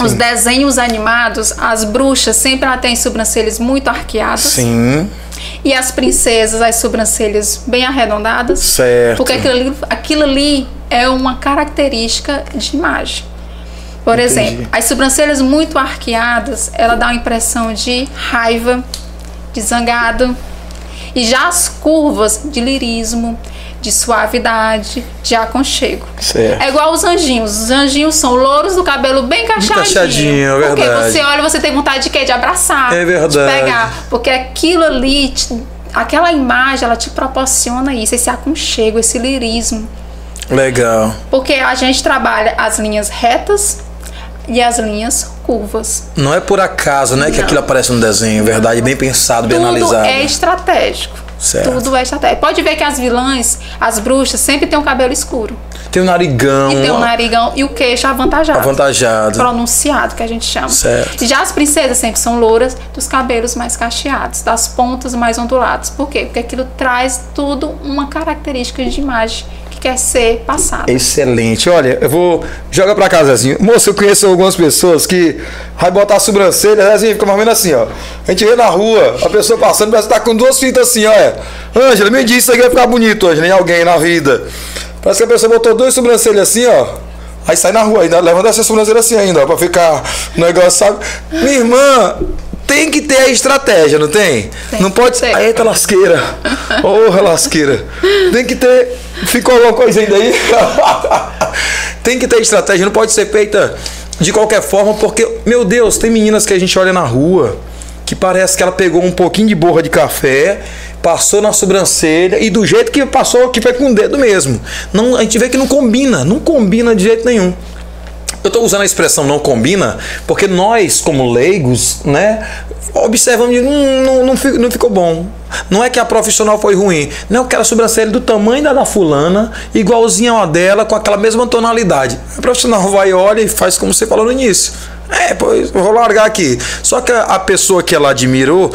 os desenhos animados, as bruxas sempre têm sobrancelhas muito arqueadas. Sim. E as princesas, as sobrancelhas bem arredondadas. Certo. Porque aquilo ali, aquilo ali é uma característica de imagem. Por Entendi. exemplo, as sobrancelhas muito arqueadas, ela dá uma impressão de raiva, de zangado. E já as curvas de lirismo, de suavidade, de aconchego. Certo. É igual os anjinhos. Os anjinhos são louros do cabelo bem cacheadinho. cacheadinho, é Porque verdade. você olha e você tem vontade de quê? De abraçar. É verdade. De pegar. Porque aquilo ali, te- aquela imagem, ela te proporciona isso, esse aconchego, esse lirismo. Legal. Porque a gente trabalha as linhas retas e as linhas curvas. Não é por acaso, né, que Não. aquilo aparece no desenho, verdade, bem pensado, bem Tudo analisado. é estratégico. Certo. Tudo é estratégico. Pode ver que as vilãs, as bruxas, sempre têm um cabelo escuro. Tem o narigão, E tem o narigão e o queixo avantajado. avantajado. Pronunciado, que a gente chama. Certo. Já as princesas sempre são louras, dos cabelos mais cacheados, das pontas mais onduladas. Por quê? Porque aquilo traz tudo uma característica de imagem que quer ser passada. Excelente. Olha, eu vou. Joga pra cá, Zezinho. Moço, eu conheço algumas pessoas que vai botar a sobrancelha, Zezinho, fica mais ou menos assim, ó. A gente vê na rua, a pessoa passando, parece que tá com duas fitas assim, ó. é. Ângela, me diz isso aqui vai ficar bonito hoje, nem alguém na vida. Parece que a pessoa botou duas sobrancelhas assim, ó. Aí sai na rua, ainda levanta essa sobrancelha assim ainda, ó, pra ficar um negócio, sabe? Minha irmã. Tem que ter a estratégia, não tem? Tem, não pode. tem. Eita lasqueira. Ô, lasqueira. Tem que ter. Ficou alguma coisa ainda aí? tem que ter estratégia, não pode ser feita de qualquer forma, porque, meu Deus, tem meninas que a gente olha na rua que parece que ela pegou um pouquinho de borra de café, passou na sobrancelha e do jeito que passou, que foi com o dedo mesmo. Não, a gente vê que não combina, não combina de jeito nenhum. Eu estou usando a expressão não combina porque nós, como leigos, né, observamos e hum, não, não, não ficou bom. Não é que a profissional foi ruim. Não, eu quero a sobrancelha do tamanho da da fulana, igualzinha a dela, com aquela mesma tonalidade. A profissional vai, olha e faz como você falou no início. É, pois, vou largar aqui. Só que a, pessoa que ela admirou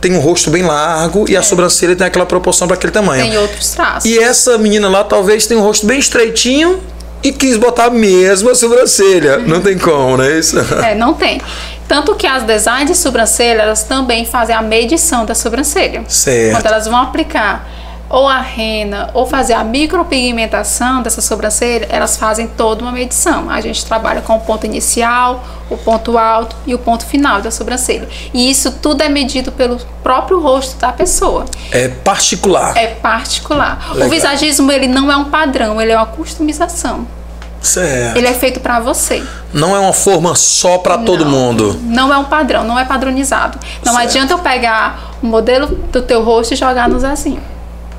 tem um rosto bem largo e a sobrancelha tem aquela proporção para aquele tamanho. Tem outros traços. E essa menina lá talvez tenha um rosto bem estreitinho e quis botar mesmo a sobrancelha. Não tem como, não é isso? É, não tem. Tanto que as designs de sobrancelha, elas também fazem a medição da sobrancelha. Certo. Quando elas vão aplicar ou a rena ou fazer a micropigmentação dessa sobrancelha, elas fazem toda uma medição. A gente trabalha com o ponto inicial, o ponto alto e o ponto final da sobrancelha. E isso tudo é medido pelo próprio rosto da pessoa. É particular. É particular. Legal. O visagismo ele não é um padrão, ele é uma customização. Certo. Ele é feito para você. Não é uma forma só para todo mundo. Não é um padrão, não é padronizado. Não Certo. adianta eu pegar o modelo do teu rosto e jogar no Zezinho.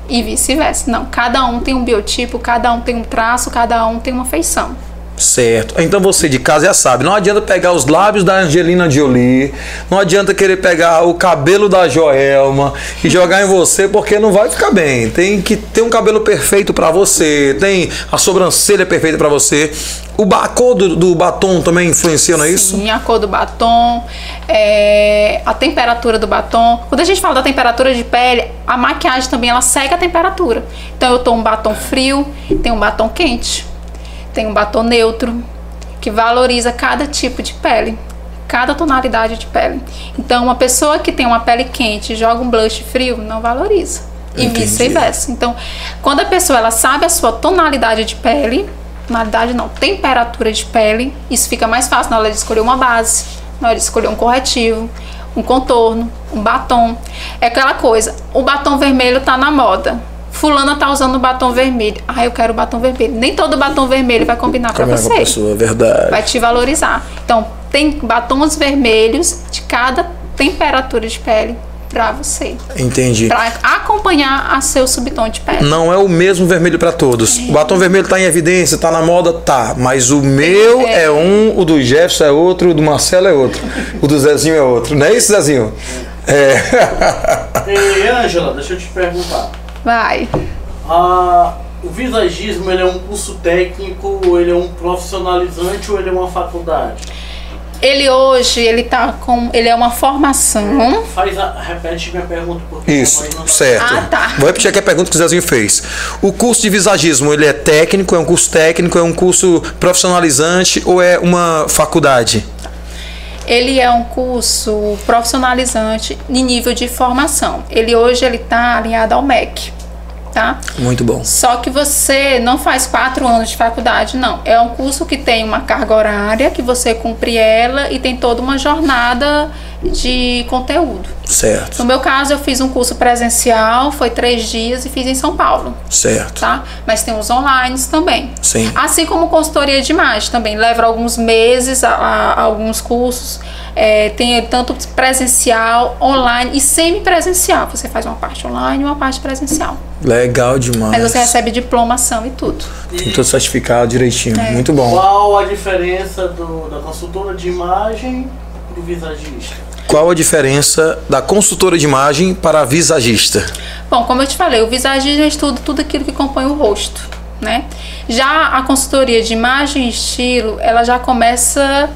E vice-versa. Não, cada um tem um biotipo, cada um tem um traço, cada um tem uma feição. Certo. Então você de casa já sabe, não adianta pegar os lábios da Angelina Jolie, não adianta querer pegar o cabelo da Joelma e jogar em você porque não vai ficar bem. Tem que ter um cabelo perfeito para você, tem a sobrancelha perfeita para você. O a cor do, do batom também influencia, não é isso? Sim, a cor do batom, é, a temperatura do batom. Quando a gente fala da temperatura de pele, a maquiagem também ela segue a temperatura. Então eu tô um batom frio, tem um batom quente, tem um batom neutro, que valoriza cada tipo de pele, cada tonalidade de pele. Então uma pessoa que tem uma pele quente e joga um blush frio, não valoriza. E vice-versa. Então, quando a pessoa ela sabe a sua tonalidade de pele, tonalidade não, temperatura de pele, isso fica mais fácil na hora de escolher uma base, na hora de escolher um corretivo, um contorno, um batom. É aquela coisa, o batom vermelho tá na moda. Fulana tá usando o batom vermelho. Ah, eu quero o batom vermelho. Nem todo batom vermelho vai combinar para Como é com a você. pessoa, verdade. Vai te valorizar. Então, tem batons vermelhos de cada temperatura de pele para você. Entendi. Para acompanhar a seu subtom de pele. Não é o mesmo vermelho para todos. O batom vermelho tá em evidência, tá na moda, tá. Mas o meu é, É. um, o do Jefferson é outro, o do Marcelo é outro, o do Zezinho é outro. Não é isso, Zezinho? É. Ei, Ângela, deixa eu te perguntar. Vai. Ah, o visagismo ele é um curso técnico, ou ele é um profissionalizante ou ele é uma faculdade? Ele hoje, ele tá com. Ele é uma formação. Faz a, repete minha pergunta porque Isso, tá- certo. Ah, tá. Vou repetir aqui a pergunta que o Zezinho fez. O curso de visagismo, ele é técnico, é um curso técnico, é um curso profissionalizante ou é uma faculdade? Ele é um curso profissionalizante em nível de formação. Ele hoje ele tá alinhado ao MEC. Tá? Muito bom. Só que você não faz quatro anos de faculdade, não. É um curso que tem uma carga horária, que você cumpre ela e tem toda uma jornada de conteúdo. Certo. No meu caso, eu fiz um curso presencial, foi três dias e fiz em São Paulo. Certo. Tá? Mas tem os online também. Sim. Assim como consultoria de imagem também. Leva alguns meses a, a alguns cursos. É, tem tanto presencial, online e semi-presencial. Você faz uma parte online e uma parte presencial. Legal demais. Mas você recebe diplomação e tudo. Tem tudo certificado direitinho. É. Muito bom. Qual a diferença do, da consultora de imagem pro visagista? Qual a diferença da consultora de imagem para a visagista? Bom, como eu te falei, o visagista estuda tudo aquilo que compõe o rosto, né? Já a consultoria de imagem e estilo, ela já começa,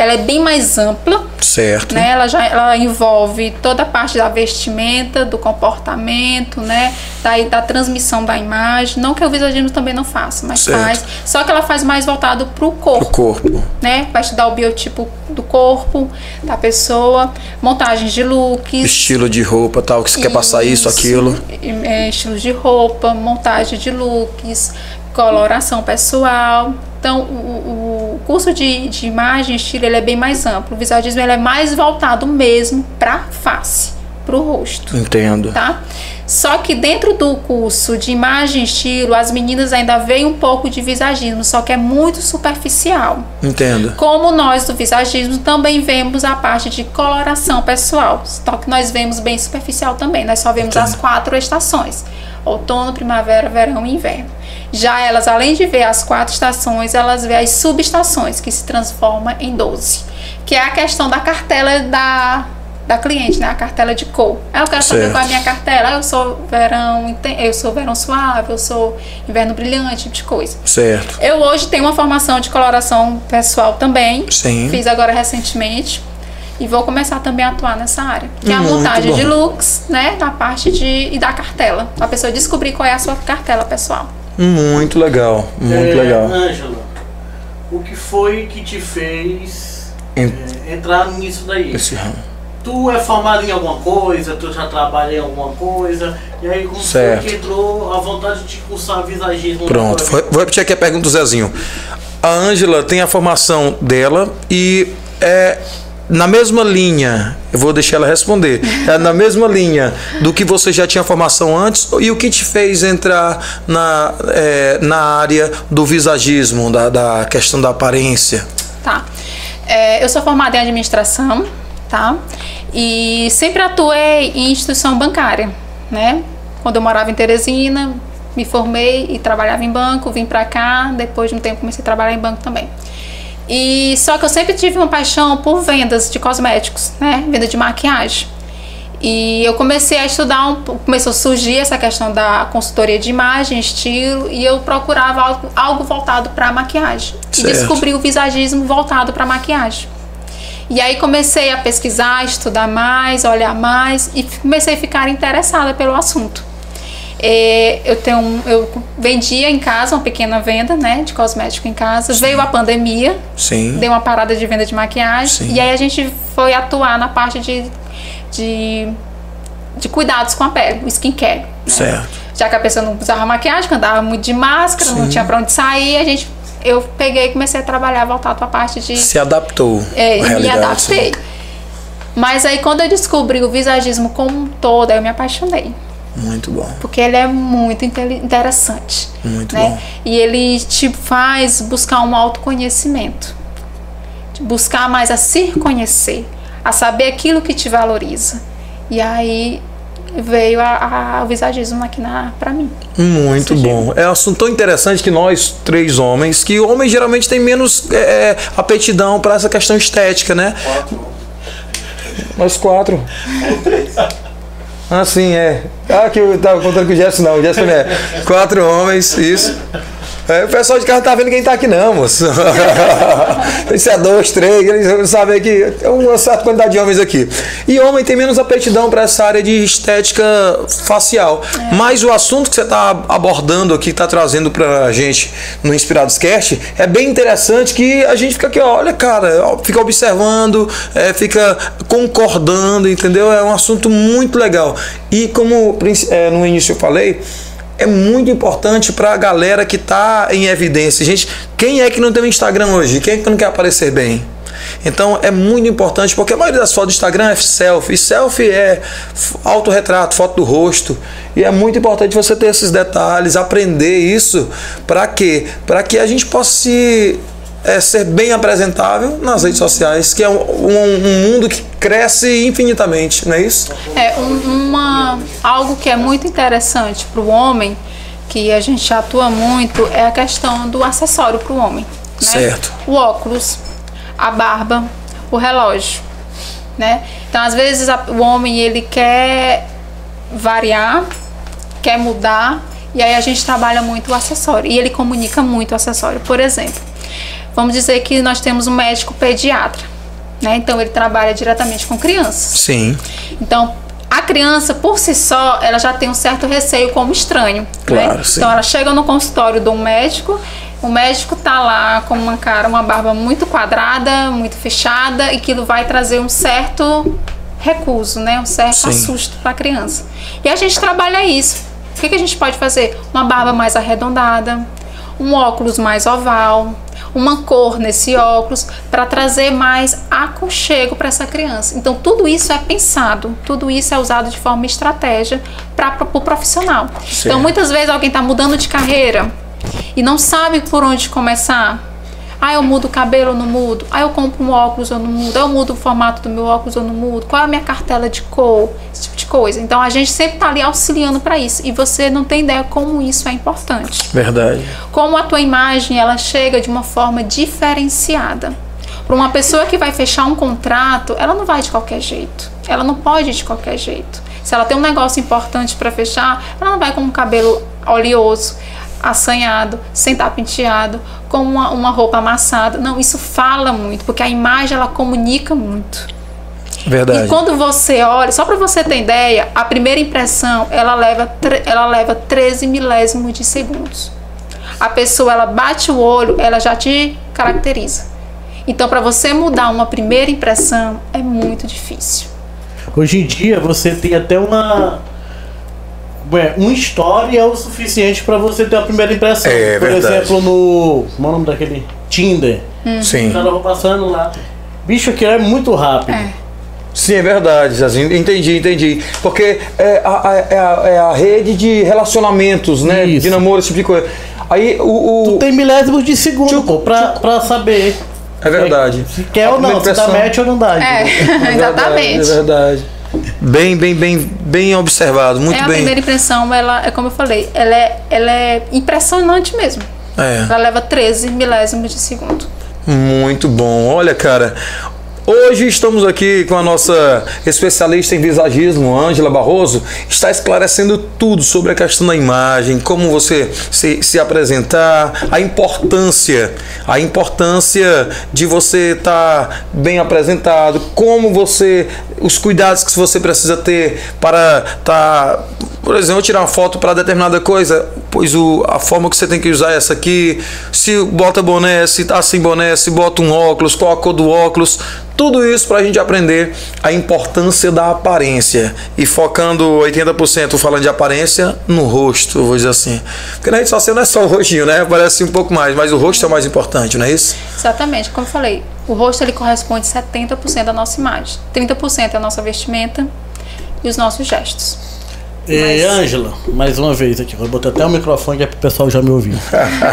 ela é bem mais ampla, Certo. né? Ela já ela envolve toda a parte da vestimenta, do comportamento, né? Da, da transmissão da imagem. Não que o visagismo também não faça, mas Certo. faz. Só que ela faz mais voltado para o corpo, corpo. né? Vai estudar o biotipo do corpo, da pessoa, montagens de looks. Estilo de roupa, tal, que você quer passar isso, aquilo. É, estilos de roupa, montagem de looks, coloração pessoal. Então, o, o curso de, de imagem e estilo ele é bem mais amplo. O visagismo ele é mais voltado mesmo para face, para o rosto, Entendo. tá? Só que dentro do curso de imagem e estilo, as meninas ainda veem um pouco de visagismo, só que é muito superficial. Entendo. Como nós do visagismo também vemos a parte de coloração pessoal, só que nós vemos bem superficial também. Nós só vemos as quatro estações: outono, primavera, verão e inverno. Já elas, além de ver as quatro estações, elas veem as subestações, que se transformam em 12. Que é a questão da cartela da, da cliente, né? A cartela de cor. Ah, Eu quero saber Certo. qual é a minha cartela. Ah, Eu sou verão, eu sou verão suave, eu sou inverno brilhante, tipo de coisa. Certo. Eu hoje tenho uma formação de coloração pessoal também. Sim. Fiz agora recentemente. E vou começar também a atuar nessa área. Que é a montagem de looks, né? Da parte de. e da cartela. Pra pessoa descobrir qual é a sua cartela pessoal. Muito legal. Muito É, legal. Ângela, o que foi que te fez Em- é, entrar nisso daí? Esse ramo. Tu é formado em alguma coisa, tu já trabalha em alguma coisa, e aí como Certo. foi que entrou a vontade de cursar visagismo? Pronto, vou vou repetir aqui a pergunta do Zezinho. A Ângela tem a formação dela e é na mesma linha, eu vou deixar ela responder, é na mesma linha do que você já tinha formação antes e o que te fez entrar na, é, na área do visagismo, da, da questão da aparência? Tá. É, eu sou formada em administração, tá? E sempre atuei em instituição bancária, né? Quando eu morava em Teresina, me formei e trabalhava em banco, vim pra cá, depois de um tempo comecei a trabalhar em banco também. E só que eu sempre tive uma paixão por vendas de cosméticos, né? Venda de maquiagem. E eu comecei a estudar, um, começou a surgir essa questão da consultoria de imagem, estilo, e eu procurava algo, algo voltado para maquiagem. E Certo. descobri o visagismo voltado para maquiagem. E aí comecei a pesquisar, estudar mais, olhar mais e comecei a ficar interessada pelo assunto. É, eu tenho um- eu vendia em casa uma pequena venda, né, de cosmético em casa. Veio a pandemia, Sim. deu uma parada de venda de maquiagem Sim. e aí a gente foi atuar na parte de, de, de cuidados com a pele, o skincare. né? Certo. Já que a pessoa não usava maquiagem, andava muito de máscara, não Sim. tinha pra onde sair, a gente eu peguei e comecei a trabalhar voltado para a parte de Se adaptou é, me realidade. adaptei. Mas aí quando eu descobri o visagismo como um todo, eu me apaixonei. Muito bom. Porque ele é muito inte- interessante. Muito né? bom. E ele te faz buscar um autoconhecimento. Buscar mais a se conhecer. A saber aquilo que te valoriza. E aí veio a, a- o visagismo aqui na, pra mim. Muito bom. É um assunto tão interessante que nós, três homens, que homens geralmente têm menos é, apetidão para essa questão estética, né? Nós quatro. Ah, sim, é. Ah, que eu tava contando com o Gerson, não. O Gerson é. Quatro homens, isso. É, o pessoal de casa tá vendo quem tá aqui, não, moço. Isso é dois, três, eles sabem que tem uma certa quantidade de homens aqui. E homem tem menos aptidão para essa área de estética facial. Mas o assunto que você tá abordando aqui, tá trazendo pra gente no Inspirados Cast, é bem interessante que a gente fica aqui, ó, olha, cara, ó, fica observando, é, fica concordando, entendeu? É um assunto muito legal. E como é, no início eu falei, é muito importante para a galera que está em evidência. Gente, quem é que não tem um Instagram hoje? Quem é que não quer aparecer bem? Então é muito importante, porque a maioria das fotos do Instagram é selfie. E selfie é autorretrato, foto do rosto. E é muito importante você ter esses detalhes, aprender isso. Para quê? Para que a gente possa se é, ser bem apresentável nas redes sociais, que é um, um, um, mundo que cresce infinitamente, não é isso? É uma, algo que é muito interessante para o homem, que a gente atua muito, é a questão do acessório para o homem. Né? Certo. O óculos, a barba, o relógio, né? Então, às vezes a, o homem ele quer variar, quer mudar, e aí a gente trabalha muito o acessório e ele comunica muito o acessório. Por exemplo, vamos dizer que nós temos um médico pediatra, né? Então ele trabalha diretamente com crianças. Sim. Então a criança por si só ela já tem um certo receio como estranho. Claro, né? sim. Então ela chega no consultório do médico o médico tá lá com uma cara, uma barba muito quadrada, muito fechada, e aquilo vai trazer um certo recuso, né? Um certo Sim. assusto para a criança. E a gente trabalha isso. O que, que a gente pode fazer? Uma barba mais arredondada, um óculos mais oval, uma cor nesse óculos para trazer mais aconchego para essa criança. Então tudo isso é pensado, tudo isso é usado de forma estratégia para o profissional. Certo. Então muitas vezes alguém está mudando de carreira e não sabe por onde começar. Ah, eu mudo o cabelo ou não mudo? Ah, eu compro um óculos ou não mudo? Ah, eu mudo o formato do meu óculos ou não mudo? Qual é a minha cartela de cor? Esse tipo de coisa. Então a gente sempre está ali auxiliando para isso. E você não tem ideia como isso é importante. Verdade. Como a tua imagem ela chega de uma forma diferenciada. Para uma pessoa que vai fechar um contrato, ela não vai de qualquer jeito. Ela não pode de qualquer jeito. Se ela tem um negócio importante para fechar, ela não vai com um cabelo oleoso assanhado, sem estar penteado, com uma, uma roupa amassada. Não, isso fala muito, porque a imagem ela comunica muito. Verdade. E quando você olha, só para você ter ideia, a primeira impressão ela leva, ela leva 13 milésimos de segundos. A pessoa ela bate o olho, ela já te caracteriza. Então, para você mudar uma primeira impressão é muito difícil. Hoje em dia você tem até uma. Uma história é o suficiente pra você ter a primeira impressão. É, Por verdade. exemplo, no. Como é o nome daquele? Tinder. Hum. Sim. Cara vai passando lá. Bicho, aquilo é muito rápido. É. Sim, é verdade, Zazinho. Entendi, entendi. Porque é a, a- é a- é a rede de relacionamentos, né? Isso. De namoro, esse tipo de coisa. Aí o. o- Tu tem milésimos de segundo, Tchuc, pô, pra, pra saber. É verdade. Se quer A ou não, primeira se dá impressão- match ou não dá. É, entendeu? É exatamente. verdade, É verdade. Bem, bem, bem, bem observado. Muito É a bem. primeira impressão, ela é como eu falei, ela é, ela é impressionante mesmo. É. Ela leva 13 milésimos de segundo. Muito bom. Olha, cara. Hoje estamos aqui com a nossa especialista em visagismo, Ângela Barroso, está esclarecendo tudo sobre a questão da imagem, como você se, se apresentar, a importância, a importância de você estar bem apresentado, como você, os cuidados que você precisa ter para estar, por exemplo, tirar uma foto para determinada coisa, pois o, a forma que você tem que usar é essa aqui, se bota boné, se tá sem boné, se bota um óculos, qual a cor do óculos, tudo isso para a gente aprender a importância da aparência e focando 80% falando de aparência no rosto, eu vou dizer assim. Porque na rede social não é só o rostinho, né? Parece um pouco mais, mas o rosto é o mais importante, não é isso? Exatamente, como eu falei, o rosto ele corresponde 70% da nossa imagem, 30% é a nossa vestimenta e os nossos gestos. É, Ângela, mais uma vez aqui, vou botar até o microfone que é pro pessoal já me ouvir.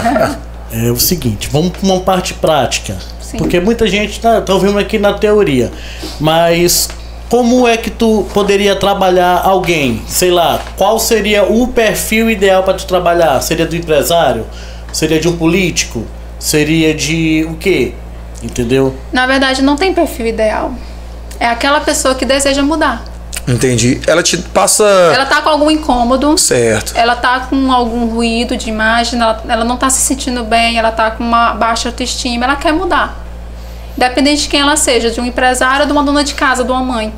é o seguinte, vamos para uma parte prática. Sim. Porque muita gente tá, tá ouvindo aqui na teoria. Mas como é que tu poderia trabalhar alguém? Sei lá, qual seria o perfil ideal para tu trabalhar? Seria do empresário? Seria de um político? Seria de o quê? Entendeu? Na verdade, não tem perfil ideal. É aquela pessoa que deseja mudar. Entendi. Ela te passa. Ela tá com algum incômodo, Certo. ela tá com algum ruído de imagem, ela, ela não tá se sentindo bem, ela tá com uma baixa autoestima, ela quer mudar. Independente de quem ela seja, de um empresário ou de uma dona de casa, de uma mãe.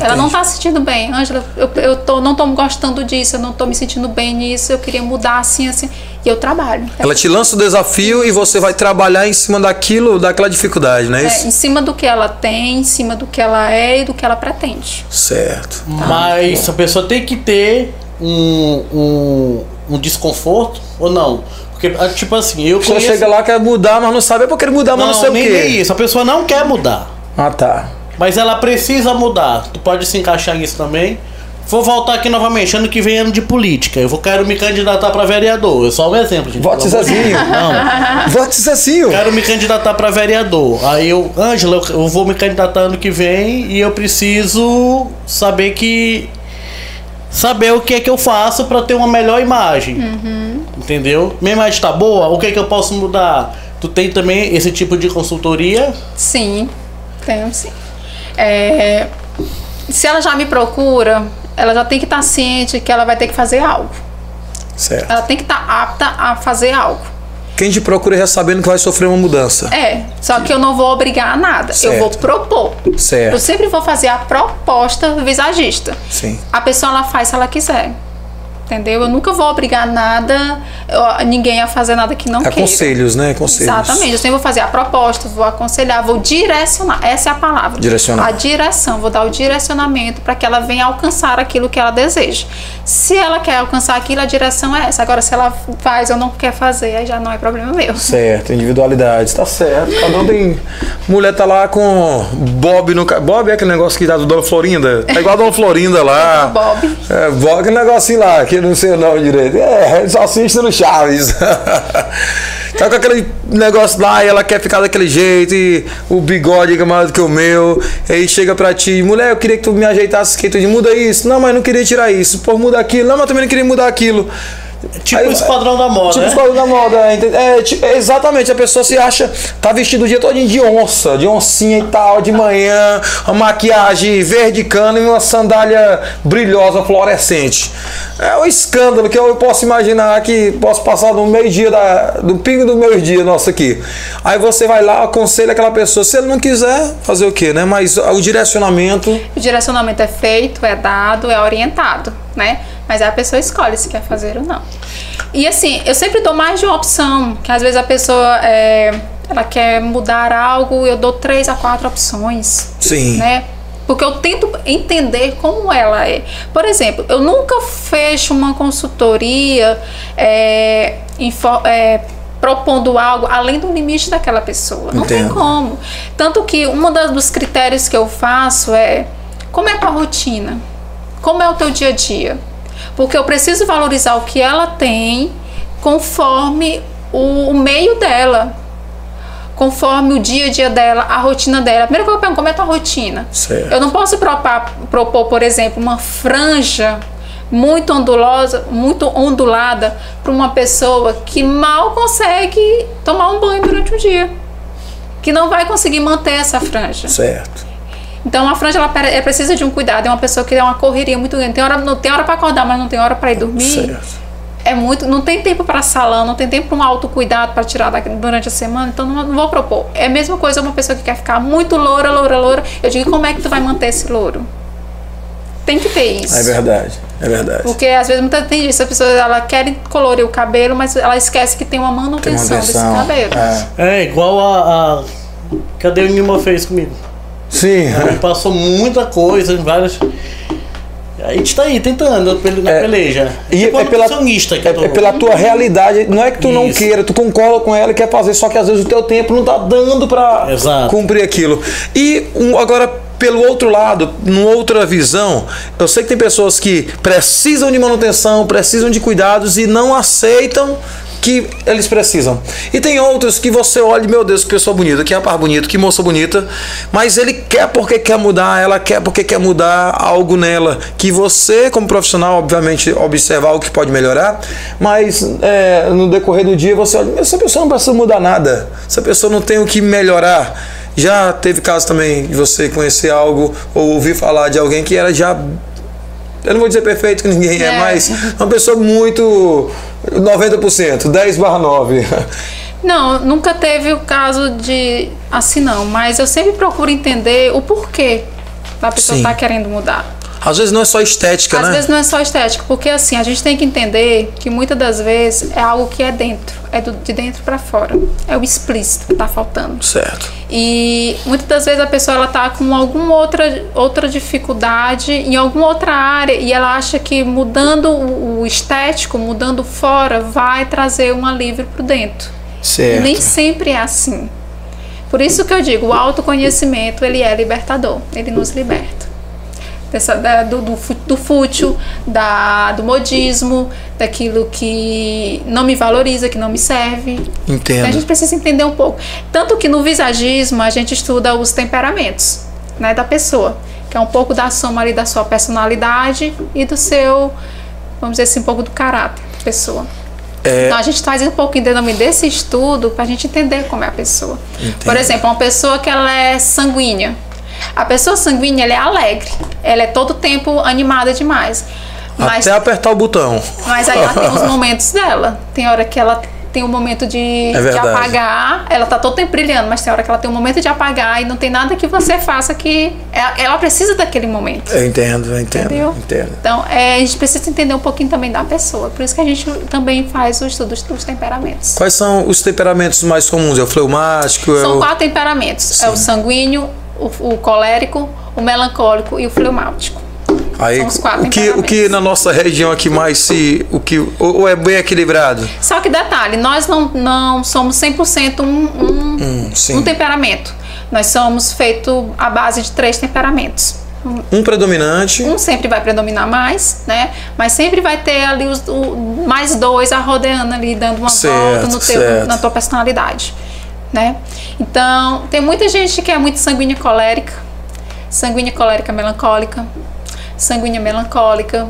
Ela não Entendi. tá se sentindo bem. Ângela, eu, eu tô, não tô gostando disso, eu não tô me sentindo bem nisso, eu queria mudar assim, assim. E eu trabalho. Ela te lança o desafio e você vai trabalhar em cima daquilo, daquela dificuldade, não é É, isso? em cima do que ela tem, em cima do que ela é e do que ela pretende. Certo. Mas a pessoa tem que ter um, um um desconforto ou não? Porque, ah, tipo assim, eu A pessoa conheço... chega lá, quer mudar, mas não sabe é porque ele mudar, mas não, Não, sei o nem, quê. nem isso. A pessoa não quer mudar. Ah, tá. Mas ela precisa mudar. Tu pode se encaixar nisso também. Vou voltar aqui novamente. Ano que vem é ano de política. Eu vou quero me candidatar pra vereador. É só um exemplo, gente. Vote Zezinho. Não. Vote Zezinho. Quero me candidatar pra vereador. Aí eu, Ângela, eu- eu vou me candidatar ano que vem e eu preciso saber que. Saber o que é que eu faço pra ter uma melhor imagem. Entendeu? Minha imagem tá boa? O que é que eu posso mudar? Tu tem também esse tipo de consultoria? Sim, tenho sim. É, se ela já me procura, ela já tem que estar ciente que ela vai ter que fazer algo. Certo. Ela tem que estar apta a fazer algo. Quem te procura já sabendo que vai sofrer uma mudança. É, só que eu não vou obrigar a nada. Certo. Eu vou propor. Certo. Eu sempre vou fazer a proposta visagista. Sim. A pessoa ela faz se ela quiser. Entendeu? Eu nunca vou obrigar nada, ninguém a fazer nada que não É queira. conselhos, né? Conselhos. Exatamente. Eu sempre vou fazer a proposta, vou aconselhar, vou direcionar. Essa é a palavra. Direcionar. A direção. Vou dar o direcionamento para que ela venha alcançar aquilo que ela deseja. Se ela quer alcançar aquilo, a direção é essa. Agora, se ela faz ou não quer fazer, aí já não é problema meu. Certo, individualidade, tá certo. Cada um tem. Mulher tá lá com Bob no. Bob é aquele negócio que dá do Dona Florinda. Tá igual a Dona Florinda lá. Bob. É, Bob, aquele negocinho lá, que eu não sei o nome direito. É, assiste no Chaves. tá com aquele negócio lá e ela quer ficar daquele jeito e o bigode é maior do que o meu. Aí chega pra ti, mulher, eu queria que tu me ajeitasse aqui, tu muda isso. Não, mas não queria tirar isso. Pô, muda aquilo. Não, mas também não queria mudar aquilo. Tipo Aí- o esquadrão da moda, Tipo né? escola da moda, é, é, é, exatamente, a pessoa se acha, tá vestido o dia todo de onça, de oncinha e tal, de manhã, uma maquiagem verde cana e uma sandália brilhosa, fluorescente. É um escândalo que eu posso imaginar que posso passar no meio-dia, da- do pingo do meio-dia nosso aqui. Aí você vai lá, aconselha aquela pessoa, se ele não quiser, fazer o quê, né? Mas o direcionamento, O direcionamento é feito, é dado, é orientado, né? Mas a pessoa escolhe se quer fazer ou não. E assim, eu sempre dou mais de uma opção, que às vezes a pessoa é, ela quer mudar algo, eu dou três a quatro opções, sim, né? Porque eu tento entender como ela é. Por exemplo, eu nunca fecho uma consultoria é, info- é, propondo algo além do limite daquela pessoa. Não tem Entendo. como. Tanto que um dos critérios que eu faço é como é a tua rotina? Como é o teu dia a dia? Porque eu preciso valorizar o que ela tem conforme o, o meio dela. Conforme o dia a dia dela, a rotina dela. Primeiro que eu pergunto, como é a tua rotina? Certo. Eu não posso propor, propor, por exemplo, uma franja muito ondulosa, muito ondulada para uma pessoa que mal consegue tomar um banho durante o dia. Que não vai conseguir manter essa franja. certo. Então a franja ela, ela precisa de um cuidado, é uma pessoa que tem uma correria muito grande. Tem hora, não tem hora para acordar, mas não tem hora para ir dormir. Certo. É muito, não tem tempo para salão, não tem tempo para um autocuidado para tirar daqui- durante a semana, então não, não vou propor. É a mesma coisa uma pessoa que quer ficar muito loura, loura, loura. Eu digo, como é que tu vai manter esse louro? Tem que ter isso. É verdade, é verdade. Porque às vezes muita tem isso, a pessoa ela quer colorir o cabelo, mas ela esquece que tem uma Tem manutenção, desse cabelo. É. É igual a, a. Cadê o Nilma fez comigo? Sim, Ele passou muita coisa em várias. A gente tá aí tentando na É. peleja. E tipo é pela, nutricionista que é, tô- é pela tua realidade. Não é que tu não Isso. queira, tu concorda com ela e quer fazer, só que às vezes o teu tempo não tá dando pra Exato. cumprir aquilo. E um, agora, pelo outro lado, numa outra visão, eu sei que tem pessoas que precisam de manutenção, precisam de cuidados e não aceitam que eles precisam. E tem outros que você olha, meu Deus, que pessoa bonita, que rapaz bonito, que moça bonita, mas ele quer porque quer mudar, ela quer porque quer mudar algo nela, que você, como profissional, obviamente, observar o que pode melhorar, mas é, no decorrer do dia você olha, essa pessoa não precisa mudar nada, essa pessoa não tem o que melhorar. Já teve caso também de você conhecer algo ou ouvir falar de alguém que era já eu não vou dizer perfeito que ninguém é, É. mas uma pessoa muito 90%, 10 barra 9. Não, nunca teve o caso de assim não, mas eu sempre procuro entender o porquê da pessoa estar querendo mudar. Às vezes não é só estética, Às né? vezes não é só estética, porque assim, a gente tem que entender que muitas das vezes é algo que é dentro, é do, de dentro para fora. É o explícito que tá faltando. Certo. E muitas das vezes a pessoa ela tá com alguma outra, outra dificuldade em alguma outra área e ela acha que mudando o, o estético, mudando fora, vai trazer um alívio pro dentro. Certo. Nem sempre é assim. Por isso que eu digo, o autoconhecimento ele é libertador, ele nos liberta. Dessa, da- do, do, do fútil, da, do modismo, daquilo que não me valoriza, que não me serve. Então, a Entendo. gente precisa entender um pouco. Tanto que no visagismo a gente estuda os temperamentos né, da pessoa, que é um pouco da soma ali da sua personalidade e do seu, vamos dizer assim, um pouco do caráter da pessoa. É, Então a gente traz um pouquinho de nome desse estudo para a gente entender como é a pessoa. Por exemplo, uma pessoa que ela é sanguínea. A pessoa sanguínea ela é alegre, ela é todo tempo animada demais. Mas, até apertar o botão. mas aí ela tem os momentos dela. Tem hora que ela tem um momento de, É de apagar, ela tá todo tempo brilhando, mas tem hora que ela tem um momento de apagar e não tem nada que você faça que ela, ela precisa daquele momento. Eu entendo, eu entendo. Entendeu? Entendo. Então, é, a gente precisa entender um pouquinho também da pessoa. Por isso que a gente também faz o estudo dos temperamentos. Quais são os temperamentos mais comuns? É o fleumático? é São o... quatro temperamentos: é o sanguíneo, o, o colérico, o melancólico e o fleumático. Aí, são os quatro o que, o que na nossa região aqui mais se. O que, ou, é bem equilibrado? Só que detalhe, nós não, não somos 100% um, um, Hum, um temperamento. Nós somos feito à base de três temperamentos. Um predominante. Um sempre vai predominar mais, né? Mas sempre vai ter ali os o- mais dois arrodeando ali, dando uma Certo, volta no teu, certo. na tua personalidade, né? Então, tem muita gente que é muito sanguínea colérica, sanguínea colérica melancólica, sanguínea melancólica.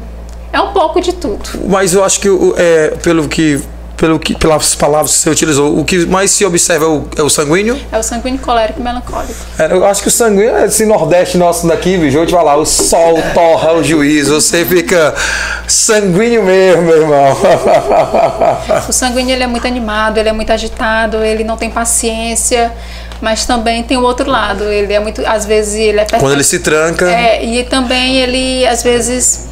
É um pouco de tudo. Mas eu acho que, é, pelo que, pelo que, pelas palavras que você utilizou, o que mais se observa é o, é o sanguíneo. É o sanguíneo colérico e melancólico. É, Eu acho que o sanguíneo é esse Nordeste nosso daqui, bicho. Eu te falar, o sol torra o juízo. Você fica sanguíneo mesmo, meu irmão. O sanguíneo ele é muito animado, ele é muito agitado, ele não tem paciência, mas também tem o outro lado. Ele é muito, às vezes ele é Quando ele se tranca. É, e também ele, às vezes,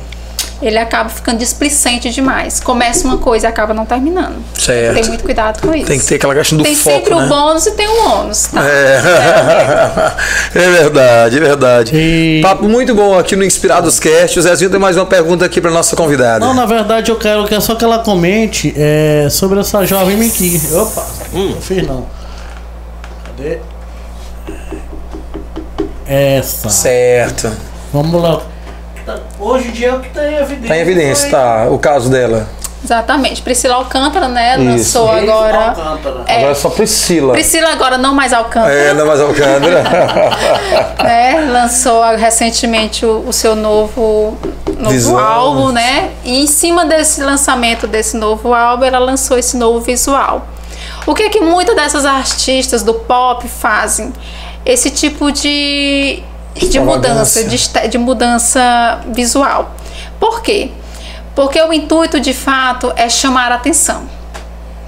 ele acaba ficando displicente demais. Começa uma coisa e acaba não terminando. Certo. Tem muito cuidado com isso. Tem que ter aquela questão do Tem foco, sempre né? o bônus e tem o ônus, tá? É. é verdade, é verdade. E- Papo muito bom aqui no Inspirados Cast. O Zezinho tem mais uma pergunta aqui para nossa convidada. Não, na verdade eu quero que é só que ela comente é, sobre essa jovem Miki. Opa, não fiz não. Cadê? Essa. Certo. Vamos lá. Tá- Hoje em dia é o que tá em evidência. Tá em evidência, tá? O caso dela. Exatamente. Priscila Alcântara, né? Isso. Lançou Reis agora. Alcântara. É. Agora é só Priscila. Priscila agora não mais Alcântara. É, não mais Alcântara. né? Lançou recentemente o, o seu novo, novo Visual. álbum, né? E em cima desse lançamento desse novo álbum, ela lançou esse novo visual. O que é que muitas dessas artistas do pop fazem? Esse tipo de, de mudança, de, de mudança visual. Por quê? Porque o intuito de fato é chamar a atenção.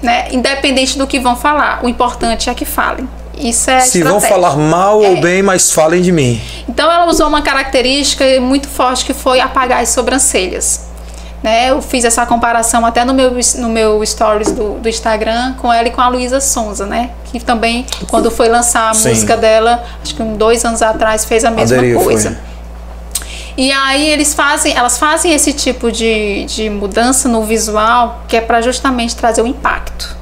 Né? Independente do que vão falar, o importante é que falem. Isso é Se vão falar mal ou bem, mas falem de mim. Então ela usou uma característica muito forte que foi apagar as sobrancelhas. Né? Eu fiz essa comparação até no meu, no meu stories do, do Instagram com ela e com a Luísa Sonza, né? Que também, quando foi lançar a Sim. música dela, acho que uns dois anos atrás, fez a mesma Aderiu, coisa. foi. E aí eles fazem, elas fazem esse tipo de, de mudança no visual que é para justamente trazer o impacto.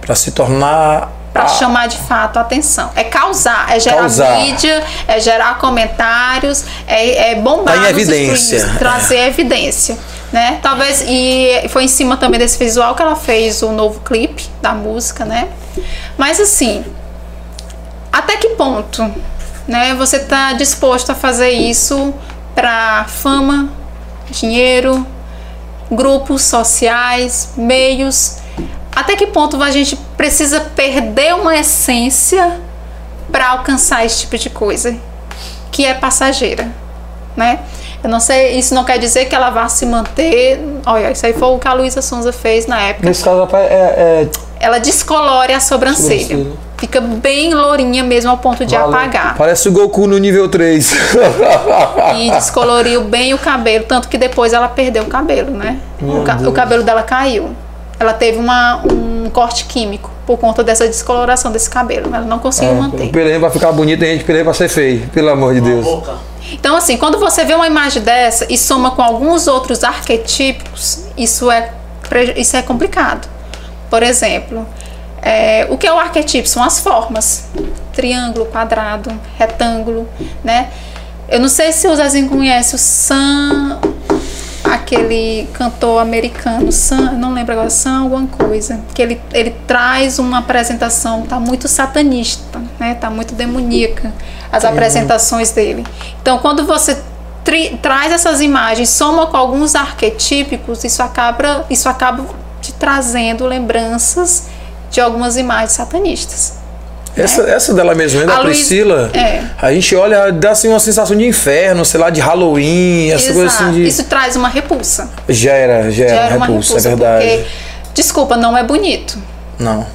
Pra se tornar. Para chamar de fato a atenção. É causar, é gerar Causar. mídia, é gerar comentários, é, é bombar Tá em evidência. streams, trazer evidência. Né? Talvez, e foi em cima também desse visual que ela fez o novo clipe da música, né? Mas assim, até que ponto né, você está disposto a fazer isso para fama, dinheiro, grupos sociais, meios? Até que ponto a gente precisa perder uma essência para alcançar esse tipo de coisa que é passageira, né? Eu não sei, isso não quer dizer que ela vá se manter. Olha, isso aí foi o que a Luísa Sonza fez na época. Nesse caso, é, é Ela descolore a sobrancelha. Sobrancelha. Fica bem lourinha mesmo ao ponto de Valeu. apagar. Parece o Goku no nível 3. E descoloriu bem o cabelo, tanto que depois ela perdeu o cabelo, né? O, ca- o cabelo dela caiu. Ela teve uma, um corte químico por conta dessa descoloração desse cabelo. Ela não conseguiu o manter. Pelé vai ficar bonito e a gente Pelé vai ser feio. Pelo amor de Deus. Boca. Então, assim, quando você vê uma imagem dessa e soma com alguns outros arquetipos, isso é, isso é complicado. Por exemplo, é, o que é o arquetipo? São as formas. Triângulo, quadrado, retângulo, né? Eu não sei se o Zezinho conhece o Sam, aquele cantor americano, Sam, não lembro agora, Sam alguma coisa, que ele, ele traz uma apresentação, tá muito satanista, né? Tá muito demoníaca as apresentações dele. Então, quando você tri- traz essas imagens, soma com alguns arquetípicos, isso acaba, isso acaba te trazendo lembranças de algumas imagens satanistas. Essa, essa dela mesmo, da A Luiz- Priscila, é. a gente olha, dá assim uma sensação de inferno, sei lá, de Halloween, essa coisa assim de. Isso traz uma repulsa. Gera, gera, Gera uma repulsa, repulsa, é verdade. porque, desculpa, não é bonito. Não.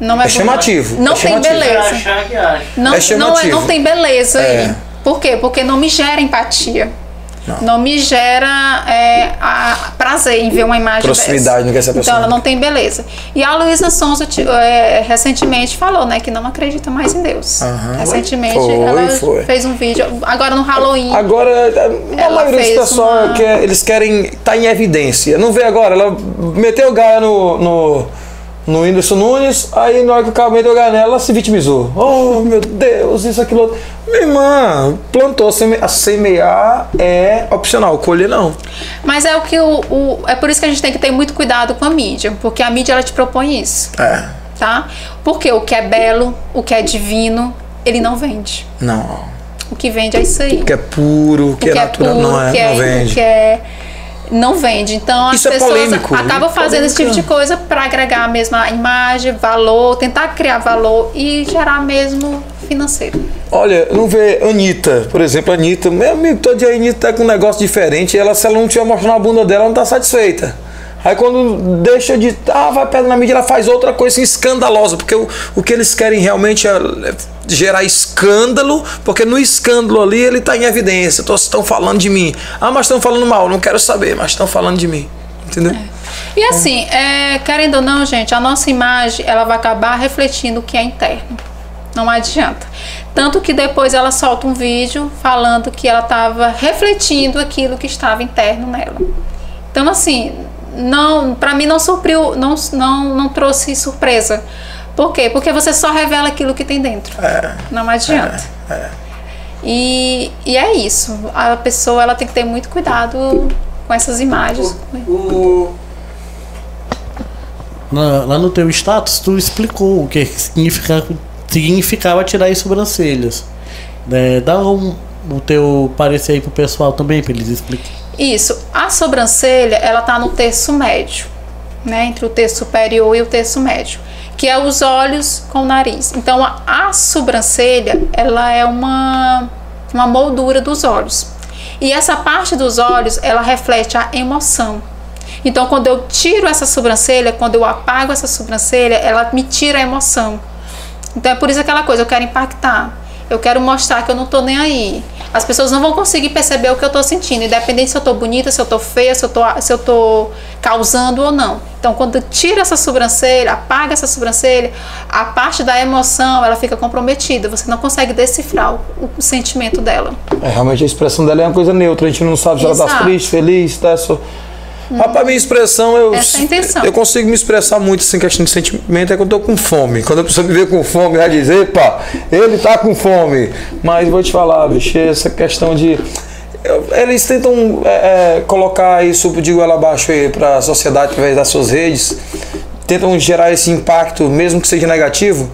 Não é, É chamativo, Não é tem chamativo. beleza. Achar que acha. Não, É não, é, chamativo. não tem beleza É. aí. Por quê? Porque não me gera empatia. Não, me gera é, a- prazer em ver uma imagem Proximidade dessa. que essa pessoa- Então ela não tem beleza. E a Luísa Sonza é, recentemente falou, né, que não acredita mais em Deus. Aham. Recentemente Foi, ela foi. fez um vídeo, agora no Halloween. Agora, a Ela maioria dos pessoal uma- quer, eles querem estar tá em evidência. Não vê agora, ela meteu o Gaia no, no, no Whindersson Nunes, aí na hora que o cara meteu o Gaia nela, ela se vitimizou. Oh, meu Deus, isso, aquilo. outro. Minha irmã, plantou, a semear é opcional, colher não. Mas é o que o, o- é por isso que a gente tem que ter muito cuidado com a mídia, porque a mídia ela te propõe isso, É, tá? Porque o que é belo, o que é divino, ele não vende. não. O que vende é isso aí. O que é puro, o que, o é natural, puro, não é, o que é, não vende. o que é não vende. Então as Isso é pessoas polêmico, acabam fazendo esse tipo de coisa para agregar a mesma imagem, valor, tentar criar valor e gerar mesmo financeiro. Olha, não vê Anitta, por exemplo, Anitta, meu amigo, todo dia a Anitta tá com um negócio diferente, ela, se ela não tiver mostrando a bunda dela, ela não tá satisfeita. Aí quando deixa de. Ah, vai perto na mídia, ela faz outra coisa assim, escandalosa, porque o, o que eles querem realmente é é gerar escândalo, porque no escândalo ali ele tá em evidência. Estão falando de mim. Ah, mas estão falando mal, não quero saber, mas estão falando de mim. Entendeu? E assim, é, querendo ou não, gente, a nossa imagem ela vai acabar refletindo o que é interno. Não adianta. Tanto que depois ela solta um vídeo falando que ela estava refletindo aquilo que estava interno nela. Então, assim, não, para mim não surpreendeu, não, não, não trouxe surpresa. Por quê? Porque você só revela aquilo que tem dentro. Não adianta. E, e é isso. A pessoa ela tem que ter muito cuidado com essas imagens. O... Na- lá no teu status, tu explicou o que significa, significava tirar as sobrancelhas. É, dá um, o teu parecer aí pro pessoal também, pra eles explicarem. Isso. A sobrancelha, ela tá no terço médio, né? Entre o terço superior e o terço médio, que é os olhos com o nariz. Então, a, a sobrancelha, ela é uma, uma moldura dos olhos. E essa parte dos olhos, ela reflete a emoção. Então, quando eu tiro essa sobrancelha, quando eu apago essa sobrancelha, ela me tira a emoção. Então é por isso aquela coisa, eu quero impactar. Eu quero mostrar que eu não tô nem aí. As pessoas não vão conseguir perceber o que eu tô sentindo, independente se eu tô bonita, se eu tô feia, se eu tô, se eu tô causando ou não. Então, quando tira essa sobrancelha, apaga essa sobrancelha, a parte da emoção, ela fica comprometida. Você não consegue decifrar o, o sentimento dela. É, realmente a expressão dela é uma coisa neutra, a gente não sabe se ela tá Exato. triste, feliz, tá só. Rapaz, minha expressão, eu, Essa é a intenção. eu consigo me expressar muito sem questão de sentimento, é quando eu tô com fome. Quando a pessoa me vê com fome, vai dizer, epa, ele tá com fome. Mas vou te falar, bicho, essa questão de. Eles tentam é, é, colocar isso de goela abaixo aí para a sociedade através das suas redes, tentam gerar esse impacto, mesmo que seja negativo.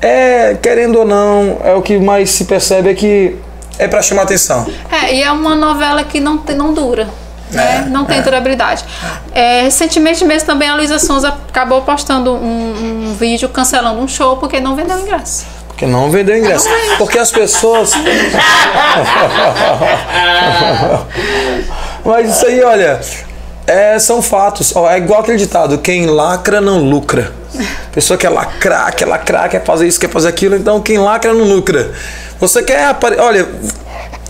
É, querendo ou não, é o que mais se percebe é que é para chamar atenção. É, e é uma novela que não, não dura. Né? não tem durabilidade. É, recentemente mesmo também a Luísa Sonza acabou postando um, um vídeo cancelando um show porque não vendeu ingresso. Porque não vendeu ingresso. Porque as pessoas. Mas isso aí, olha, é, são fatos. Ó, é igual aquele ditado: quem lacra não lucra. pessoa quer lacrar, quer lacrar, quer fazer isso, quer fazer aquilo. Então quem lacra não lucra. Você quer apare... olha,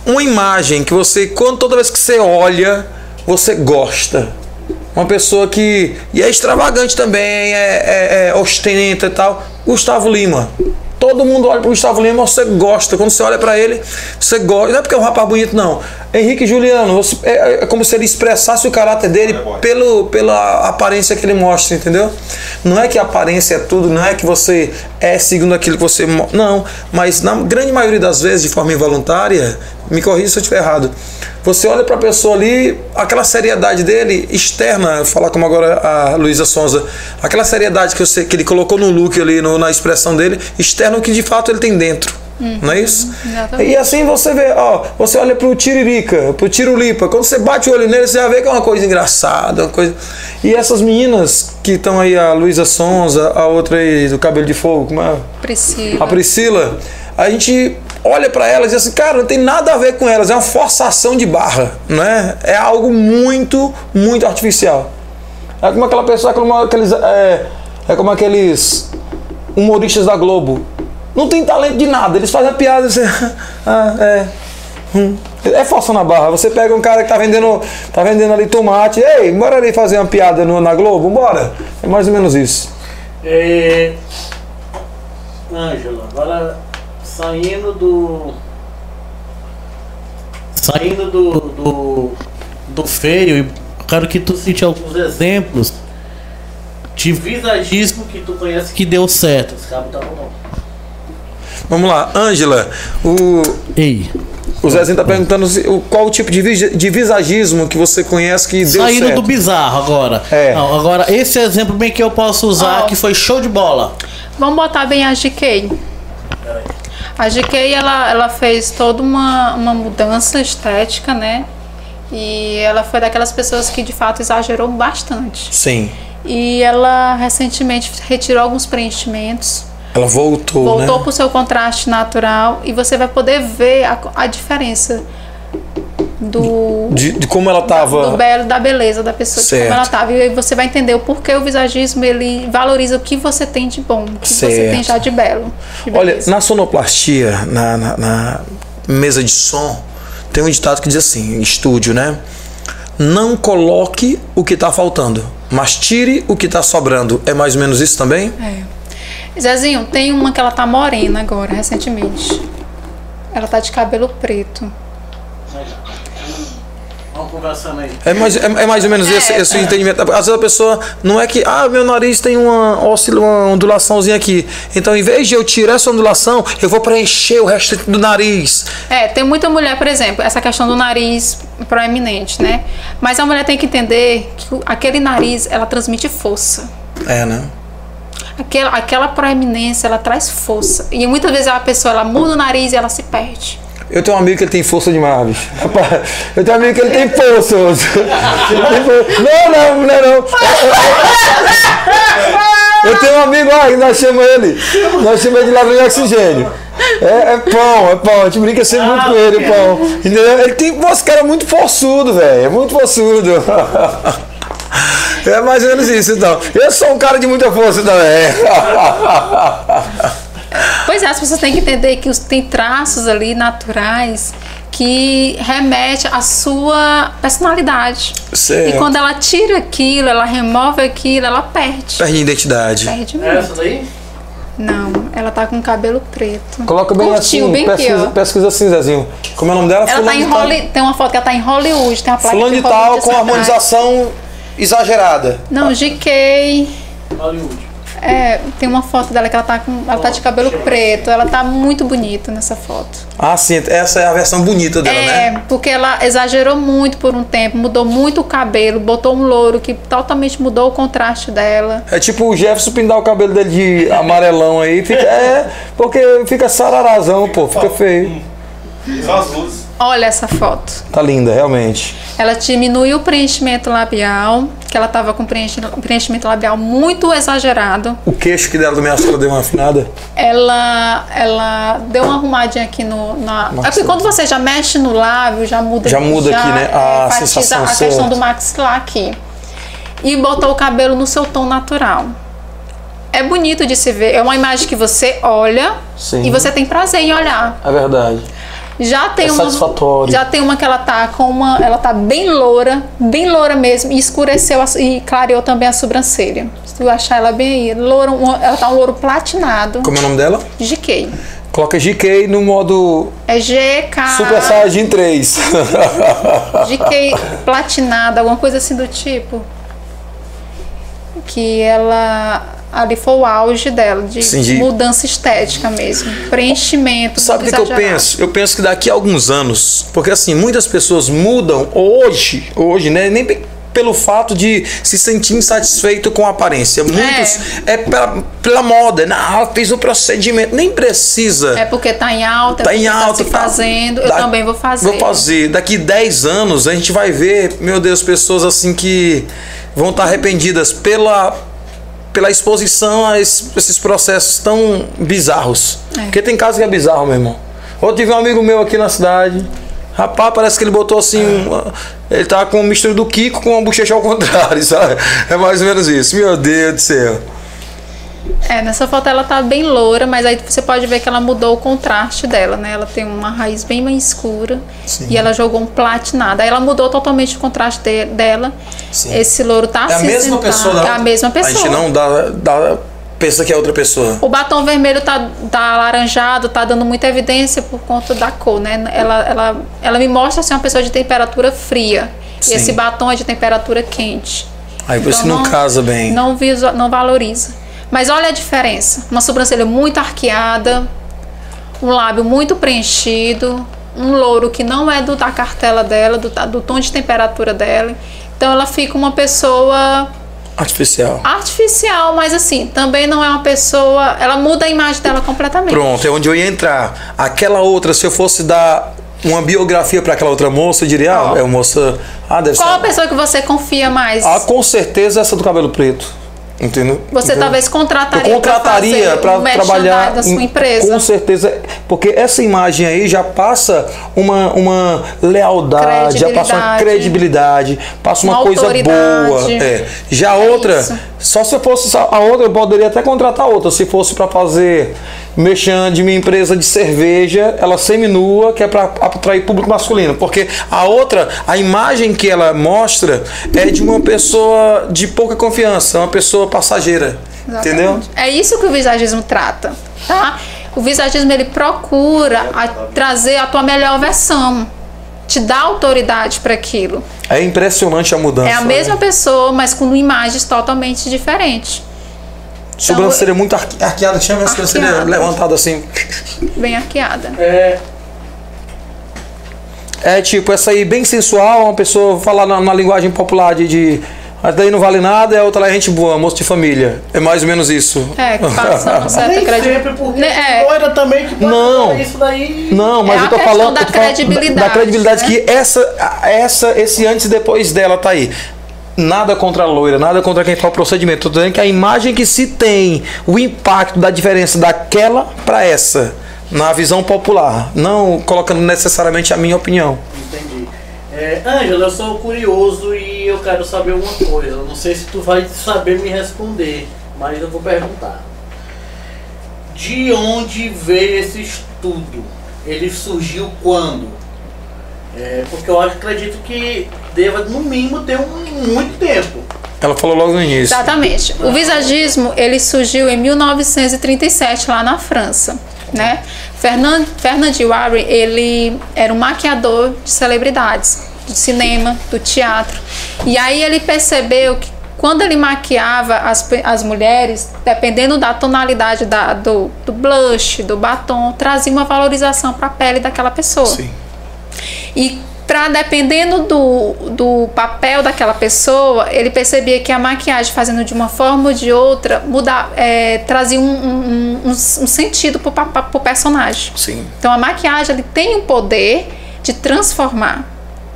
uma imagem que você, quando toda vez que você olha, você gosta. Uma pessoa que. E é extravagante também, é, é, é ostenta e tal. Gustavo Lima. Todo mundo olha para Gustavo Lima, você gosta. Quando você olha para ele, você gosta. Não é porque é um rapaz bonito, não. Henrique Juliano, você, é, é, como se ele expressasse o caráter dele pelo, pela aparência que ele mostra, entendeu? Não é que a aparência é tudo, não é que você é segundo aquilo que você. Não, mas na grande maioria das vezes, de forma involuntária, me corrija se eu estiver errado. Você olha para a pessoa ali, aquela seriedade dele externa, falar como agora a Luísa Sonza, aquela seriedade que, você, que ele colocou no look ali, no, na expressão dele, externa o que de fato ele tem dentro. Uhum, não é isso? Exatamente. E assim você vê, ó, você olha pro Tiririca, pro Tirulipa, quando você bate o olho nele, você já vê que é uma coisa engraçada, uma coisa. E essas meninas que estão aí, a Luísa Sonza, a outra aí do cabelo de fogo, como é? Priscila. A Priscila, a gente olha para elas e diz assim, cara, não tem nada a ver com elas, é uma forçação de barra, né? É algo muito, muito artificial. É como aquela pessoa, é como aqueles, é, é como aqueles humoristas da Globo. Não tem talento de nada, eles fazem a piada assim, ah, é. Hum. É força na barra. Você pega um cara que tá vendendo, tá vendendo ali tomate, ei, bora ali fazer uma piada no, na Globo, bora. É mais ou menos isso. É... Ângela, agora saindo do. Saindo do, do, do feio, quero que tu cite alguns exemplos de visagismo que tu conhece que deu certo. Esse cabo tá bom. Vamos lá, Ângela, o. Ei. O Zezinho tá perguntando qual o tipo de visagismo que você conhece que deu Saindo certo. do bizarro agora. É. Não, agora, esse exemplo bem que eu posso usar, Oh. que foi show de bola. Vamos botar bem a GK. A GK ela, ela fez toda uma, uma mudança estética, né? E ela foi daquelas pessoas que de fato exagerou bastante. Sim. E ela recentemente retirou alguns preenchimentos, Ela voltou, voltou né? para o seu contraste natural e você vai poder ver a, a diferença do, De, de como ela do tava. belo, da beleza da pessoa, de como ela tava. E aí você vai entender o porquê o visagismo ele valoriza o que você tem de bom, o que você Certo. tem já de belo. de Olha, na sonoplastia, na, na, na mesa de som, tem um ditado que diz assim, estúdio, né? Não coloque o que tá faltando, mas tire o que tá sobrando. É mais ou menos isso também? É. Zezinho, tem uma que ela tá morena agora, recentemente. Ela tá de cabelo preto. Vamos conversando aí. É mais, é, é mais ou menos esse, É, esse entendimento. Às vezes a pessoa não é que, ah, meu nariz tem uma, uma ondulaçãozinha aqui. Então, em vez de eu tirar essa ondulação, eu vou preencher o resto do nariz. É, tem muita mulher, por exemplo, essa questão do nariz proeminente, né? Mas a mulher tem que entender que aquele nariz, ela transmite força. É, né? Aquela, aquela proeminência, ela traz força. E muitas vezes a pessoa, ela muda o nariz e ela se perde. Eu tenho um amigo que ele tem força bicho. Rapaz, eu tenho um amigo que ele tem força. Não, não, não, é não. Eu tenho um amigo, ó, que nós chamamos ele. Nós chamamos ele de ladrão de oxigênio. É, é pão, é pão. A gente brinca sempre muito com ele, é pão. Ele tem, nossa, cara, é muito forçudo, velho. É muito forçudo. É mais ou menos isso, então. Eu sou um cara de muita força também. Pois é, as pessoas têm que entender que tem traços ali naturais que remete à sua personalidade. Certo. E quando ela tira aquilo, ela remove aquilo, ela perde. Perde identidade. Perde É muito. essa daí? Não, ela tá com cabelo preto. Coloca bem Curtiu, assim, bem pesquisa, assim, Zezinho. Como é o nome dela? Ela tá em. Hollywood. Tem uma foto que ela tá em Hollywood, tem uma placa Fulano de tal com atrás. harmonização exagerada. Não, GK. Hollywood. É, tem uma foto dela que ela tá com. Ela tá de cabelo preto. Ela tá muito bonita nessa foto. Ah, sim, essa é a versão bonita dela, É, né? porque ela exagerou muito por um tempo, mudou muito o cabelo, botou um louro que totalmente mudou o contraste dela. É tipo o Jefferson pintar o cabelo dele de amarelão aí. Fica, é, porque fica sararazão, pô, fica feio. Só as luzes. Olha essa foto. Tá linda, realmente. Ela diminui o preenchimento labial, que ela tava com preenchi- preenchimento labial muito exagerado. O queixo que dela também acho que ela deu uma afinada. Ela, ela deu uma arrumadinha aqui no. Na... É porque Maxilar. quando você já mexe no lábio, já muda Já muda aqui, né? A enfatiza sensação, a questão certo. do maxilar aqui. E botou o cabelo no seu tom natural. é bonito de se ver. É uma imagem que você olha Sim. e você tem prazer em olhar. É verdade. Já tem É uma satisfatório. Já tem uma que ela tá com uma, ela tá bem loura, bem loura mesmo, e escureceu a- e clareou também a sobrancelha. Se tu achar ela bem aí, loura, ela tá um louro platinado. Como é o nome dela? GK. Coloca GK no modo É GK. Super Saiyajin 3. GK platinada, alguma coisa assim do tipo. Que ela ali foi o auge dela, de Sim, de- mudança estética mesmo. Preenchimento. Sabe o que, eu penso? Eu penso que daqui a alguns anos, porque assim, muitas pessoas mudam hoje, hoje, né? Nem pe- pelo fato de se sentir insatisfeito com a aparência. Muitos é, pela, pela moda. Não, ela fez o procedimento. Nem precisa. É porque tá em alta, Tá é em porque alta. tá se tá- fazendo. Eu da- também vou fazer. Vou fazer. Daqui 10 anos a gente vai ver, meu Deus, pessoas assim que vão estar arrependidas pela, pela exposição a es- esses processos tão bizarros. É. Porque tem casos que é bizarro, meu irmão. Outro tive um amigo meu aqui na cidade. Rapaz, parece que ele botou assim. uma- ele tá com uma mistura do Kiko com uma bochecha ao contrário, sabe? É mais ou menos isso. Meu Deus do céu. É, nessa foto ela tá bem loura, mas aí você pode ver que ela mudou o contraste dela, né? Ela tem uma raiz bem mais escura Sim. e ela jogou um platinado. Aí ela mudou totalmente o contraste de- dela. Sim. Esse louro tá É a mesma pessoa da É a mesma pessoa. A gente não dá, dá. Pensa que é outra pessoa. O batom vermelho tá, tá alaranjado, tá dando muita evidência por conta da cor, né? Ela, ela, ela me mostra ser uma pessoa de temperatura fria. Sim. E esse batom é de temperatura quente. Aí por isso Então não casa bem. Não, visu- não valoriza. Mas olha a diferença. Uma sobrancelha muito arqueada, um lábio muito preenchido, um louro que não é do, da cartela dela, do, do tom de temperatura dela. Então ela fica uma pessoa Artificial. artificial, mas assim, também não é uma pessoa. Ela muda a imagem dela completamente. Pronto, é onde eu ia entrar. Aquela outra, se eu fosse dar uma biografia para aquela outra moça, eu diria, ah, Qual? é uma moça. Ah, deve Qual a ser. pessoa que você confia mais? Ah, com certeza essa do cabelo preto. Entendeu? Você Entendeu? talvez contrataria Eu contrataria para para trabalhar da sua em- empresa. Com certeza, porque essa imagem aí já passa uma, uma lealdade, já passa uma Credibilidade. passa uma, Uma coisa boa. É. Já a É outra, isso. só se fosse a outra, eu poderia até contratar outra. Se fosse para fazer mexendo de minha empresa de cerveja, ela seminua, que é para atrair público masculino. Porque a outra, a imagem que ela mostra é de uma pessoa de pouca confiança, uma pessoa passageira. Exatamente. Entendeu? É isso que o visagismo trata, tá? O visagismo ele procura a- trazer a tua melhor versão, te dá autoridade para aquilo. É impressionante a mudança. É a mesma né? pessoa, mas com imagens totalmente diferentes, Sobrancelha muito arque- arqueada, chama a sobrancelha levantada assim. bem arqueada. É, É tipo, essa aí bem sensual, uma pessoa falar na, na linguagem popular de, de. Mas daí não vale nada, é outra lá é gente boa, moço de família. É mais ou menos isso. É, que passa uma certa credibilidade. porque Né, é. também que pode Não. isso daí. Não, mas É eu tô falando. da eu tô falando credibilidade, Da, credibilidade né? que essa, essa, esse antes e depois dela tá aí. Nada contra a loira, nada contra quem faz o procedimento. Tô dizendo que a imagem que se tem, o impacto da diferença daquela para essa, na visão popular. Não colocando necessariamente a minha opinião. Entendi. É, Ângela, eu sou curioso e eu quero saber uma coisa. Não sei se tu vai saber me responder, mas eu vou perguntar. De onde veio esse estudo? Ele surgiu quando? É, porque eu acredito que deva, no mínimo, ter um, muito tempo. Ela falou logo no início. Exatamente. O visagismo ele surgiu em 1937 lá na França, né? Fernand, Fernand Warren ele era um maquiador de celebridades, do cinema, do teatro. E aí ele percebeu que quando ele maquiava as, as mulheres, dependendo da tonalidade da, do, do blush, do batom, trazia uma valorização para a pele daquela pessoa. Sim. E para dependendo do, do papel daquela pessoa, ele percebia que a maquiagem fazendo de uma forma ou de outra é, trazia um, um, um- um sentido para o personagem. Sim. Então a maquiagem ele tem o poder de transformar.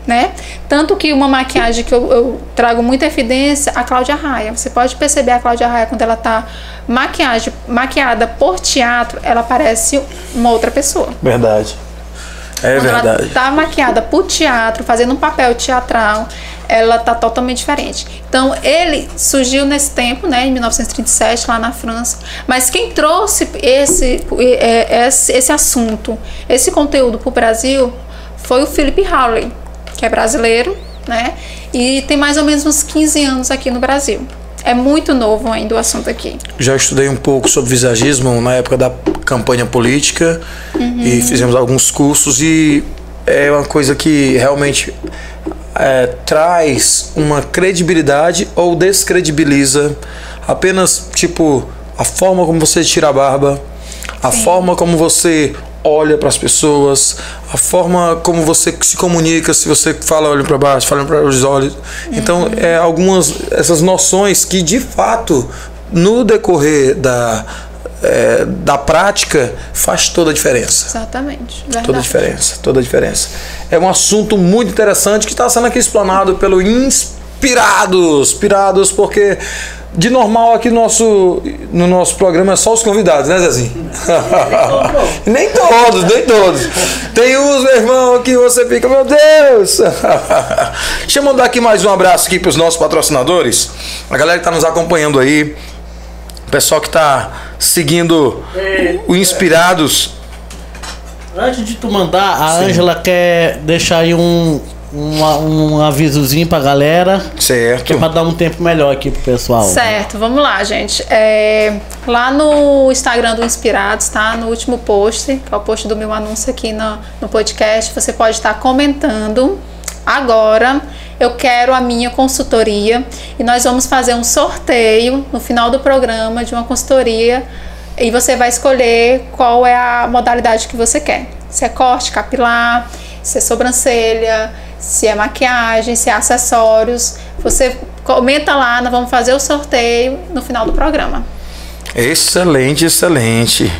Né? Tanto que uma maquiagem que eu, eu trago muita evidência, a Cláudia Raia. Você pode perceber a Cláudia Raia quando ela está maquiagem, maquiada por teatro, ela parece uma outra pessoa. Verdade. É Quando verdade. ela tá maquiada por teatro, fazendo um papel teatral, ela tá totalmente diferente. Então, ele surgiu nesse tempo, né, em 1937, lá na França. Mas quem trouxe esse, é, esse, esse assunto, esse conteúdo para o Brasil, foi o Philip Howley, que é brasileiro, né? E tem mais ou menos uns 15 anos aqui no Brasil. É muito novo ainda o assunto aqui. Já estudei um pouco sobre visagismo na época da campanha política uhum. e fizemos alguns cursos e é uma coisa que realmente é, traz uma credibilidade ou descredibiliza apenas tipo a forma como você tira a barba, a Sim. forma como você olha para as pessoas, a forma como você se comunica, se você fala olho para baixo, fala para os olhos. Então, uhum. é algumas essas noções que de fato no decorrer da é, da prática faz toda a diferença. Exatamente. Verdade. Toda a diferença, toda a diferença. É um assunto muito interessante que está sendo aqui explanado pelo Inspirados. Inspirados porque de normal aqui no nosso, no nosso programa é só os convidados, né, Zezinho? nem todos, nem todos. Tem uns, meu irmão, que você fica, meu Deus! Deixa eu mandar aqui mais um abraço aqui para os nossos patrocinadores. A galera que está nos acompanhando aí. O pessoal que está seguindo o Inspirados. Antes de tu mandar, a Ângela quer deixar aí um um, um avisozinho pra galera. Certo. Que é pra dar um tempo melhor aqui pro pessoal. Certo, vamos lá, gente. É, lá no Instagram do Inspirados, tá? No último post, que é o post do meu anúncio aqui no, no podcast, você pode estar comentando. Agora, eu quero a minha consultoria e nós vamos fazer um sorteio no final do programa de uma consultoria e você vai escolher qual é a modalidade que você quer. Se é corte capilar, se é sobrancelha, se é maquiagem, se é acessórios. Você comenta lá, nós vamos fazer o sorteio no final do programa. Excelente, excelente.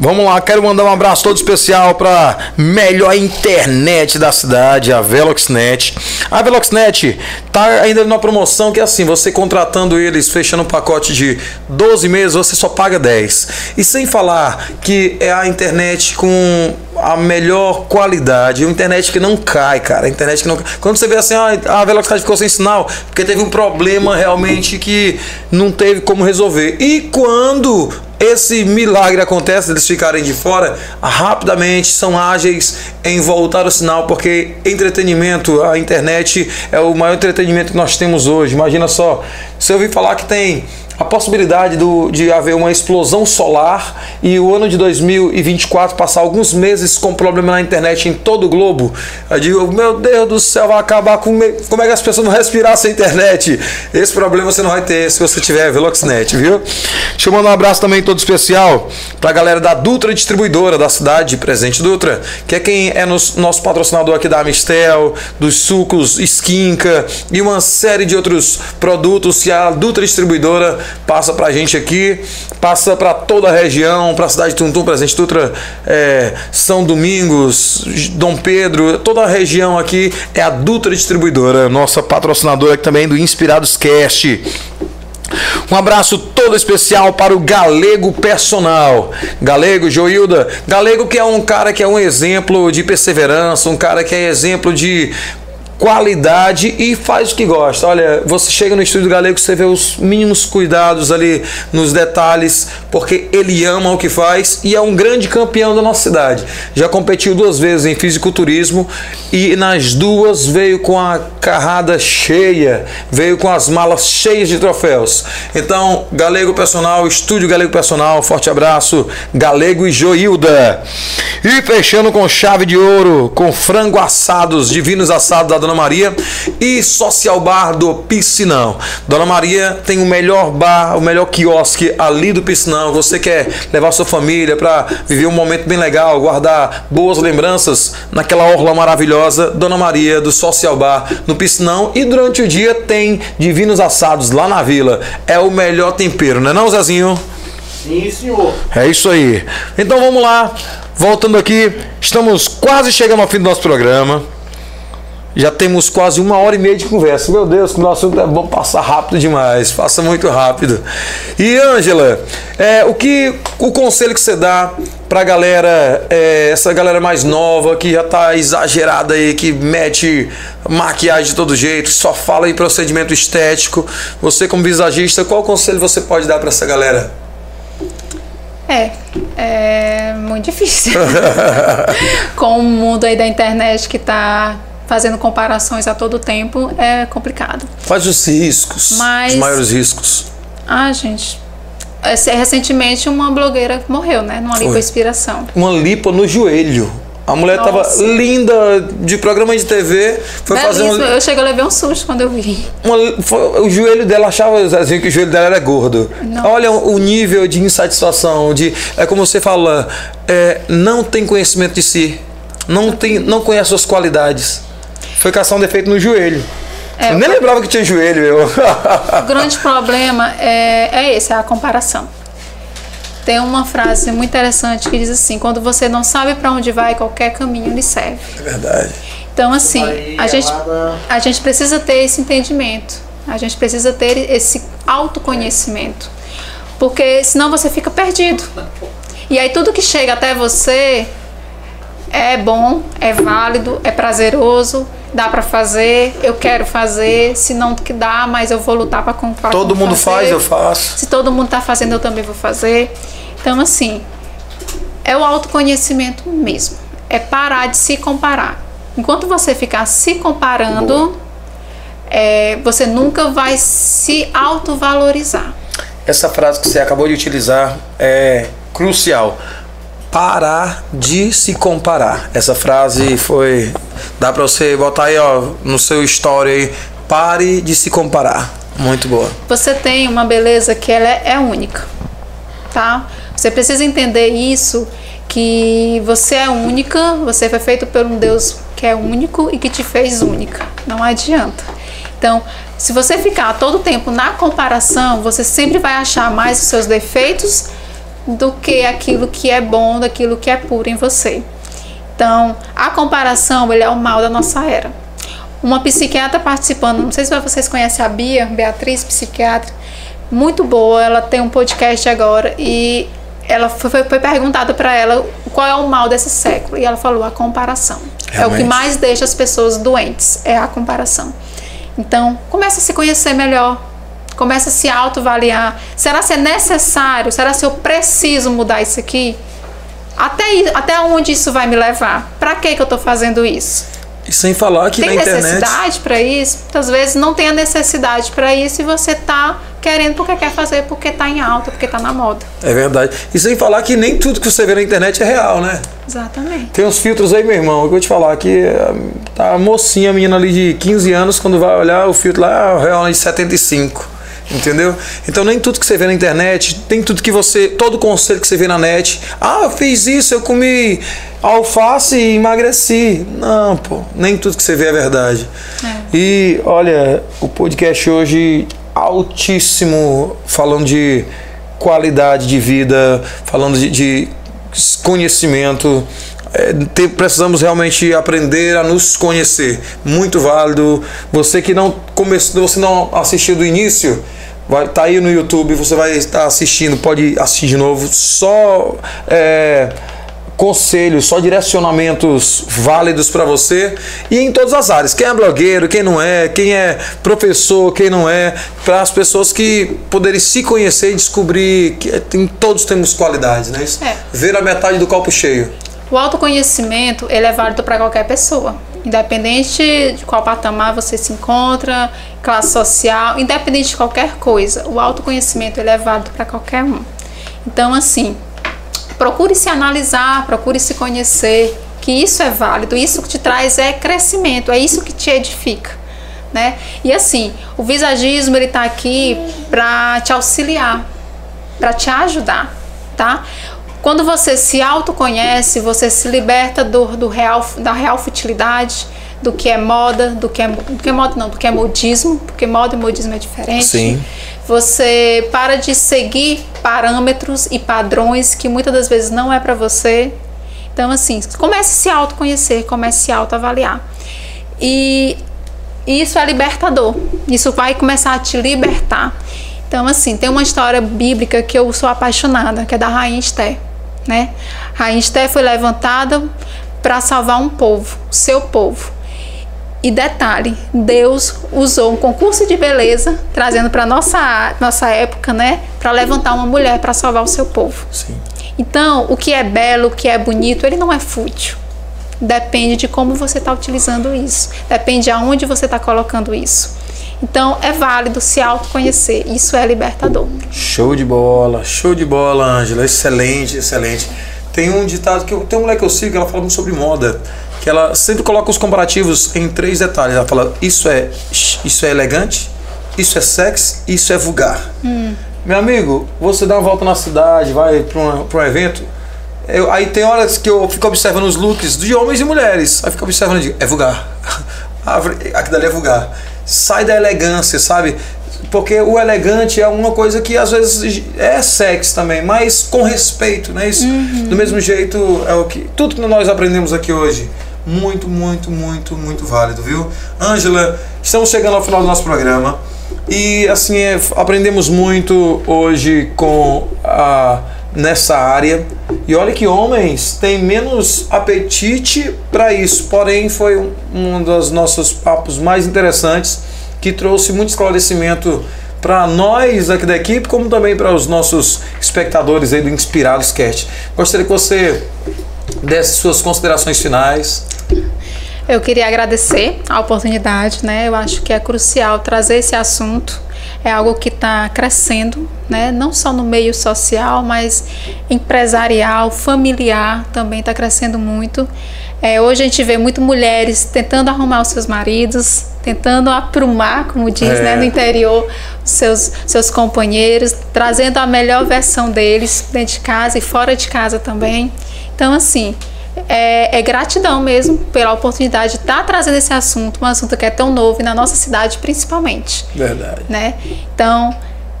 Vamos lá, quero mandar um abraço todo especial para melhor internet da cidade, a Veloxnet. A Veloxnet tá ainda numa promoção que é assim, você contratando eles, fechando um pacote de 12 meses, você só paga 10. E sem falar que é a internet com a melhor qualidade, uma internet que não cai, cara, a internet que não Quando você vê assim, ah, a Veloxnet ficou sem sinal, porque teve um problema realmente que não teve como resolver. E quando esse milagre acontece, eles ficarem de fora, rapidamente são ágeis em voltar o sinal, porque entretenimento, a internet é o maior entretenimento que nós temos hoje. Imagina só, se eu ouvir falar que tem a possibilidade do, de haver uma explosão solar e o ano de 2024 passar alguns meses com problema na internet em todo o globo. Eu digo, meu Deus do céu, vai acabar com. Como é que as pessoas vão respirar sem internet? Esse problema você não vai ter se você tiver Veloxnet, viu? Deixa eu mandar um abraço também todo especial para a galera da Dutra Distribuidora da cidade de Presente Dutra, que é quem é nos, nosso patrocinador aqui da Amistel, dos sucos Skinca e uma série de outros produtos que a Dutra Distribuidora passa pra gente aqui, passa para toda a região, para a cidade de Tuntum, Presente Dutra, é, São Domingos, Dom Pedro, toda a região aqui é a Dutra Distribuidora, nossa patrocinadora aqui também do Inspirados Cast. Um abraço todo especial para o Galego Personal. Galego, Joilda. Galego que é um cara que é um exemplo de perseverança, um cara que é exemplo de qualidade e faz o que gosta. Olha, você chega no estúdio galego, você vê os mínimos cuidados ali nos detalhes, porque ele ama o que faz e é um grande campeão da nossa cidade. Já competiu duas vezes em fisiculturismo e nas duas veio com a carrada cheia, veio com as malas cheias de troféus. Então, Galego Personal, Estúdio Galego Personal, forte abraço, Galego e Joilda. E fechando com chave de ouro, com frango assados, divinos assados da Dona Maria e Social Bar do Piscinão. Dona Maria tem o melhor bar, o melhor quiosque ali do Piscinão. Você quer levar sua família para viver um momento bem legal, guardar boas lembranças naquela orla maravilhosa, Dona Maria do Social Bar no Piscinão e durante o dia tem divinos assados lá na vila. É o melhor tempero, não é não, Zezinho? Sim, senhor. É isso aí. Então vamos lá. Voltando aqui, estamos quase chegando ao fim do nosso programa. Já temos quase uma hora e meia de conversa. Meu Deus, como o assunto é bom passar rápido demais. Passa muito rápido. E, Ângela, é, o que o conselho que você dá pra galera, é, essa galera mais nova que já tá exagerada aí, que mete maquiagem de todo jeito, só fala em procedimento estético. Você, como visagista, qual conselho você pode dar para essa galera? É, é muito difícil. Com o mundo aí da internet que tá fazendo comparações a todo tempo, é complicado. Quais os riscos? Mas- Os maiores riscos. Ah, gente. esse- Recentemente uma blogueira morreu, né? Numa lipoaspiração. Uma lipo no joelho. A mulher tava Nossa. linda de programa de TV, foi fazer Belíssimo. uma, Eu cheguei a levar um susto quando eu vi. uma- foi- o joelho dela achava assim, que o joelho dela era gordo. Nossa. Olha o o nível de insatisfação, de é como você fala, é, não tem conhecimento de si, não tem, não conhece suas qualidades. Foi caçar um defeito no joelho. É, eu nem lembrava que tinha joelho. Eu. O grande problema é, é esse, é a comparação. Tem uma frase muito interessante que diz assim: quando você não sabe para onde vai, qualquer caminho lhe serve. é verdade. Então, assim, a gente, a gente precisa ter esse entendimento, a gente precisa ter esse autoconhecimento, porque senão você fica perdido. E aí, tudo que chega até você é bom, é válido, é prazeroso, dá pra fazer, eu quero fazer, se não que dá, mas eu vou lutar pra comprar. Todo mundo faz, eu faço. Se todo mundo tá fazendo, eu também vou fazer. Então, assim, é o autoconhecimento mesmo. É parar de se comparar. Enquanto você ficar se comparando, é, você nunca vai se autovalorizar. Essa frase que você acabou de utilizar é crucial. Parar de se comparar. Essa frase foi. Dá pra você botar aí, ó, no seu story aí. Pare de se comparar. Muito boa. Você tem uma beleza que ela é, única, tá? Você precisa entender isso, que você é única, você foi feito por um Deus que é único e que te fez única. Não adianta. Então, se você ficar todo tempo na comparação, você sempre vai achar mais os seus defeitos do que aquilo que é bom, daquilo que é puro em você. Então, a comparação, ele é o mal da nossa era. Uma psiquiatra participando, não sei se vocês conhecem a Bia, Beatriz, psiquiatra, muito boa, ela tem um podcast agora e ela foi, foi, perguntada para ela qual é o mal desse século e ela falou a comparação. É o Realmente. que mais deixa as pessoas doentes, é a comparação. Então, começa a se conhecer melhor, começa a se autoavaliar. Será se é necessário? Será se eu preciso mudar isso aqui? Até, até onde isso vai me levar? Para que que eu tô fazendo isso? E sem falar que tem na internet. necessidade para isso? Muitas vezes não tem a necessidade para isso e você tá querendo porque quer fazer, porque tá em alta, porque tá na moda. É verdade. E sem falar que nem tudo que você vê na internet é real, né? Exatamente. Tem uns filtros aí, meu irmão, que eu vou te falar que eh, tá a mocinha, a menina ali de 15 anos, quando vai olhar o filtro lá, é real de 75. Entendeu? Então nem tudo que você vê na internet, nem tudo que você. Todo conselho que você vê na net. Ah, eu fiz isso, eu comi alface e emagreci. Não, pô, nem tudo que você vê é verdade. E olha, o podcast hoje altíssimo, falando de qualidade de vida, falando de, de conhecimento. É, te- precisamos realmente aprender a nos conhecer. Muito válido. Você que não começou, você não assistiu do início, vai tá aí no YouTube, você vai estar assistindo, pode assistir de novo. Só é, conselhos, só direcionamentos válidos para você e em todas as áreas. Quem é blogueiro, quem não é, quem é professor, quem não é, para as pessoas que poderem se conhecer e descobrir que tem, todos temos qualidades, né? Isso? É. Ver a metade do copo cheio. O autoconhecimento, ele é válido para qualquer pessoa. Independente de qual patamar você se encontra, classe social, independente de qualquer coisa, o autoconhecimento ele é válido para qualquer um. Então, assim, procure se analisar, procure se conhecer, que isso é válido, isso que te traz é crescimento, é isso que te edifica, né? E assim, o visagismo ele tá aqui para te auxiliar, para te ajudar, tá? Quando você se autoconhece, você se liberta do, do real, da real futilidade, do que é moda, do que é, do que é moda não, do que é modismo, porque moda e modismo é diferente. Sim. Você para de seguir parâmetros e padrões que muitas das vezes não é para você. Então, assim, comece a se autoconhecer, comece a se autoavaliar. E isso é libertador. Isso vai começar a te libertar. Então, assim, tem uma história bíblica que eu sou apaixonada, que é da Rainha Esther. Né? Rainha Esther foi levantada para salvar um povo, seu povo. E detalhe, Deus usou um concurso de beleza, trazendo para nossa nossa época, né, para levantar uma mulher para salvar o seu povo. Sim. Então, o que é belo, o que é bonito, ele não é fútil. Depende de como você está utilizando isso. Depende aonde você está colocando isso. Então, é válido se autoconhecer. Isso é libertador. Show de bola, show de bola, Ângela. Excelente, excelente. Tem um ditado que eu, tem um mulher que eu sigo, ela fala muito sobre moda, que ela sempre coloca os comparativos em três detalhes. Ela fala: isso é, isso é elegante, isso é sexy, isso é vulgar. Meu amigo, você dá uma volta na cidade, vai para um, pra um evento. Eu, aí tem horas que eu fico observando os looks de homens e mulheres. Aí fico observando e digo, é vulgar. Aqui dali é vulgar. Sai da elegância, sabe? Porque o elegante é uma coisa que às vezes é sexy também, mas com respeito, né? Isso, Do mesmo jeito é o que. Tudo que nós aprendemos aqui hoje. Muito, muito, muito, muito válido, viu? Ângela, estamos chegando ao final do nosso programa. E assim, é, aprendemos muito hoje com a nessa área. E olha que homens têm menos apetite para isso. Porém, foi um, um dos nossos papos mais interessantes que trouxe muito esclarecimento para nós aqui da equipe, como também para os nossos espectadores aí do Inspirados Cast. Gostaria que você desse suas considerações finais. Eu queria agradecer a oportunidade, né? Eu acho que é crucial trazer esse assunto. É algo que está crescendo, né? Não só no meio social, mas empresarial, familiar também está crescendo muito. É, hoje a gente vê muito mulheres tentando arrumar os seus maridos, tentando aprumar, como diz, É. né, no interior, os seus, seus companheiros, trazendo a melhor versão deles dentro de casa e fora de casa também. Então, assim, é, é gratidão mesmo pela oportunidade de estar trazendo esse assunto, um assunto que é tão novo e na nossa cidade principalmente Verdade. né? Então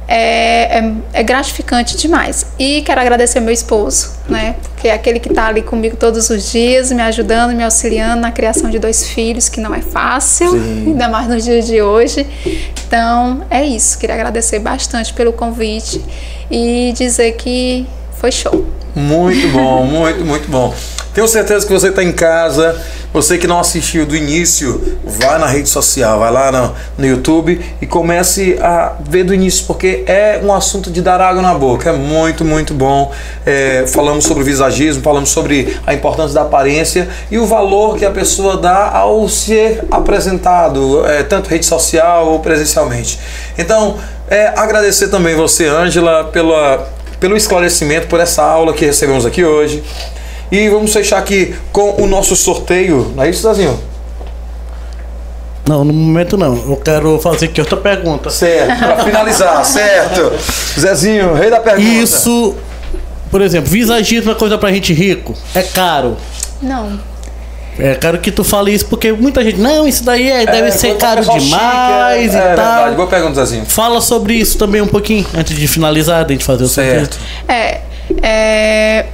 é, é, é gratificante demais. E quero agradecer meu esposo, né? Porque é aquele que está ali comigo todos os dias, me ajudando, me auxiliando na criação de dois filhos, que não é fácil, Sim. ainda mais nos dias de hoje. Então é isso. Queria agradecer bastante pelo convite e dizer que foi show. Muito bom, muito, muito bom. Tenho certeza que você está em casa, você que não assistiu do início, vai na rede social, vai lá no, no YouTube e comece a ver do início, porque é um assunto de dar água na boca, é muito, muito bom. É, falamos sobre visagismo, falamos sobre a importância da aparência e o valor que a pessoa dá ao ser apresentado, é, tanto rede social ou presencialmente. Então, é, agradecer também você, Ângela, pelo esclarecimento, por essa aula que recebemos aqui hoje. E vamos fechar aqui com o nosso sorteio, não é isso, Zazinho? Não, no momento não. Eu quero fazer aqui outra pergunta. Certo, para finalizar, certo. Zezinho, rei da pergunta. Isso, por exemplo, visagismo é coisa pra gente rico? É caro. Não. É caro que tu fale isso porque muita gente, não, isso daí é- deve É, ser caro chique, demais é, e é tal. verdade, boa pergunta, Zezinho. Fala sobre isso também um pouquinho antes de finalizar, de a gente fazer o sorteio. Certo. É, é,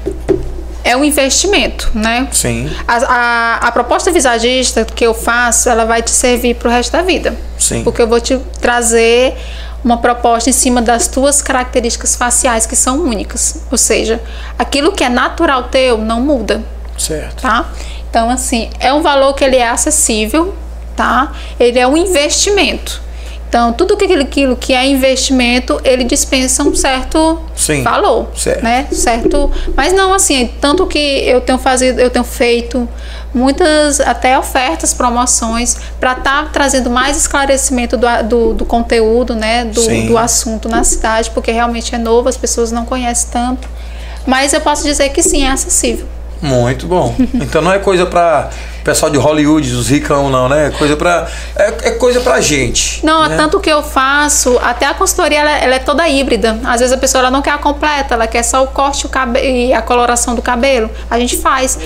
é um investimento, né? Sim, A, a, a proposta visagista que eu faço, ela vai te servir pro resto da vida. sim. Porque eu vou te trazer uma proposta em cima das tuas características faciais que são únicas. Ou seja, aquilo que é natural teu não muda, Certo. tá? Então, assim, é um valor que ele é acessível, tá? Ele é um investimento. Então, tudo aquilo que é investimento, ele dispensa um certo Sim, valor, certo. né? Certo, mas não assim, tanto que eu tenho fazido, eu tenho feito muitas até ofertas, promoções para estar trazendo mais esclarecimento do, do, do conteúdo, né, do, do assunto na cidade, porque realmente é novo, as pessoas não conhecem tanto. Mas eu posso dizer que sim, é acessível. Muito bom. Então não é coisa pra pessoal de Hollywood, os ricão, não, né? É coisa pra. É, é coisa pra gente. Não, né? tanto que eu faço, até a consultoria ela, ela é toda híbrida. Às vezes a pessoa ela não quer a completa, ela quer só o corte o cabe- e a coloração do cabelo. A gente faz.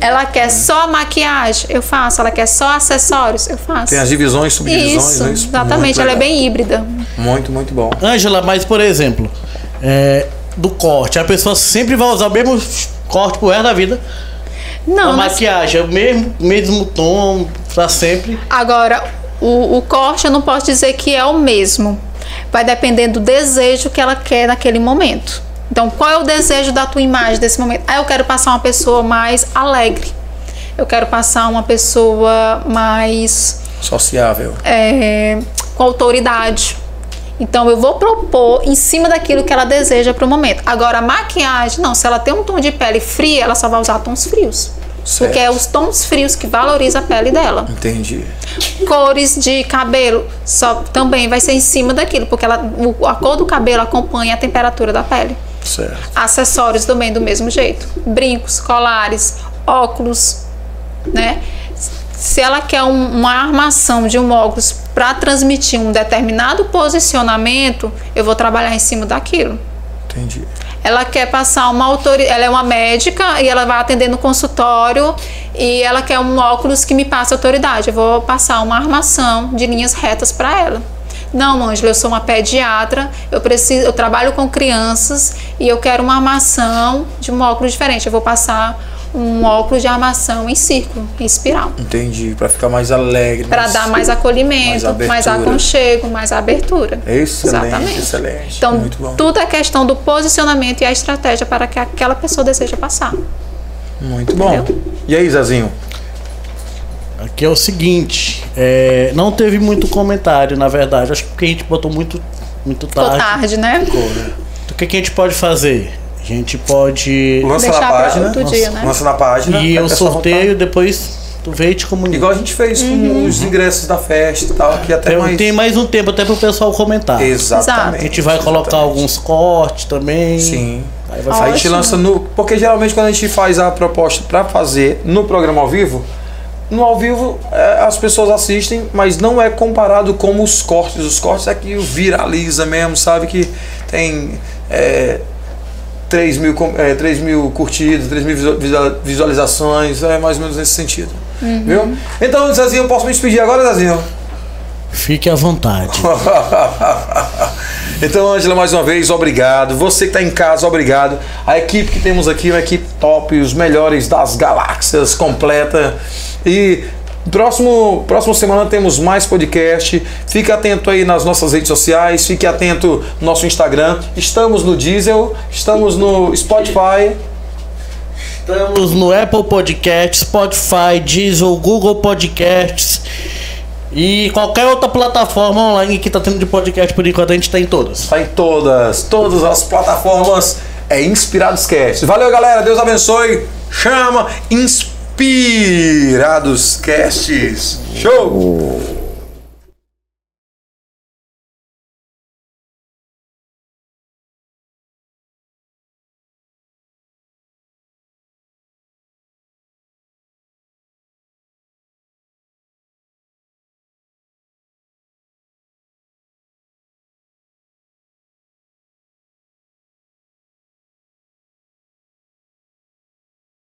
Ela quer só maquiagem, eu faço. Ela quer só acessórios, eu faço. Tem as divisões, subdivisões, Isso, né? Isso, exatamente. Ela é bem híbrida. Muito, muito bom. Ângela, mas por exemplo, é, do corte, a pessoa sempre vai usar o mesmo corte pro resto da vida. Não, a mas- maquiagem, é o mesmo, mesmo tom, pra sempre. Agora, o, o corte eu não posso dizer que é o mesmo. Vai depender do desejo que ela quer naquele momento. Então, qual é o desejo da tua imagem desse momento? Ah, eu quero passar uma pessoa mais alegre. Eu quero passar uma pessoa mais Sociável. é, com autoridade. Então eu vou propor em cima daquilo que ela deseja para o momento. Agora a maquiagem, não, se ela tem um tom de pele fria, ela só vai usar tons frios. Certo. Porque é os tons frios que valorizam a pele dela. Entendi. Cores de cabelo só também vai ser em cima daquilo, porque ela, o- a cor do cabelo acompanha a temperatura da pele. Certo. Acessórios também do mesmo jeito. Brincos, colares, óculos, né? Se ela quer um- uma armação de um óculos para transmitir um determinado posicionamento, eu vou trabalhar em cima daquilo. Entendi. Ela quer passar uma autoridade, ela é uma médica e ela vai atender no consultório e ela quer um óculos que me passe autoridade. Eu vou passar uma armação de linhas retas para ela. Não, Ângela, eu sou uma pediatra, eu preciso, eu trabalho com crianças e eu quero uma armação de um óculos diferente. Eu vou passar um óculos de armação em círculo, em espiral, Entendi. Pra ficar mais alegre. para dar mais acolhimento, mais mais, aconchego, mais abertura. Excelente, Exatamente. excelente. Então, Muito bom. tudo é questão do posicionamento e a estratégia para que aquela pessoa deseja passar. Muito bom. Entendeu? E aí, Zezinho? Aqui é o seguinte, é, não teve muito comentário, na verdade. Acho que porque a gente botou muito, muito Ficou tarde. tarde, né? O que, que a gente pode fazer? A gente pode Lança na página. outro dia, né? Lança na página. o pessoa sorteio, depois tu vê e te comunica. voltar. Igual a gente fez Uhum. com os ingressos da festa e tal, que até Tem, mais. tem mais um tempo até pro pessoal comentar. Exatamente. A gente vai colocar exatamente. alguns cortes também. Sim. Aí vai Aí a gente lança no. Porque geralmente quando a gente faz a proposta pra fazer no programa ao vivo, no ao vivo é, as pessoas assistem, mas não é comparado com os cortes. Os cortes é que viraliza mesmo, sabe? Que tem é, 3, mil, é, 3 mil curtidas, 3 mil visual- visual- visualizações, é mais ou menos nesse sentido. Viu? Então, Zezinho, eu posso me despedir agora, Zezinho? Fique à vontade. então, Ângela, mais uma vez, obrigado. Você que está em casa, obrigado. A equipe que temos aqui, uma equipe top, os melhores das galáxias, completa. E próximo, próxima semana temos mais podcast. Fique atento aí nas nossas redes sociais, fique atento no nosso Instagram. Estamos no Diesel, estamos no Spotify. Estamos no Apple Podcast, Spotify, Diesel, Google Podcasts e qualquer outra plataforma online que tá tendo de podcast por enquanto a gente tá em todas. Está em todas, todas as plataformas. É Inspirados Cast. Valeu, galera. Deus abençoe. Chama Inspirados Casts. Show!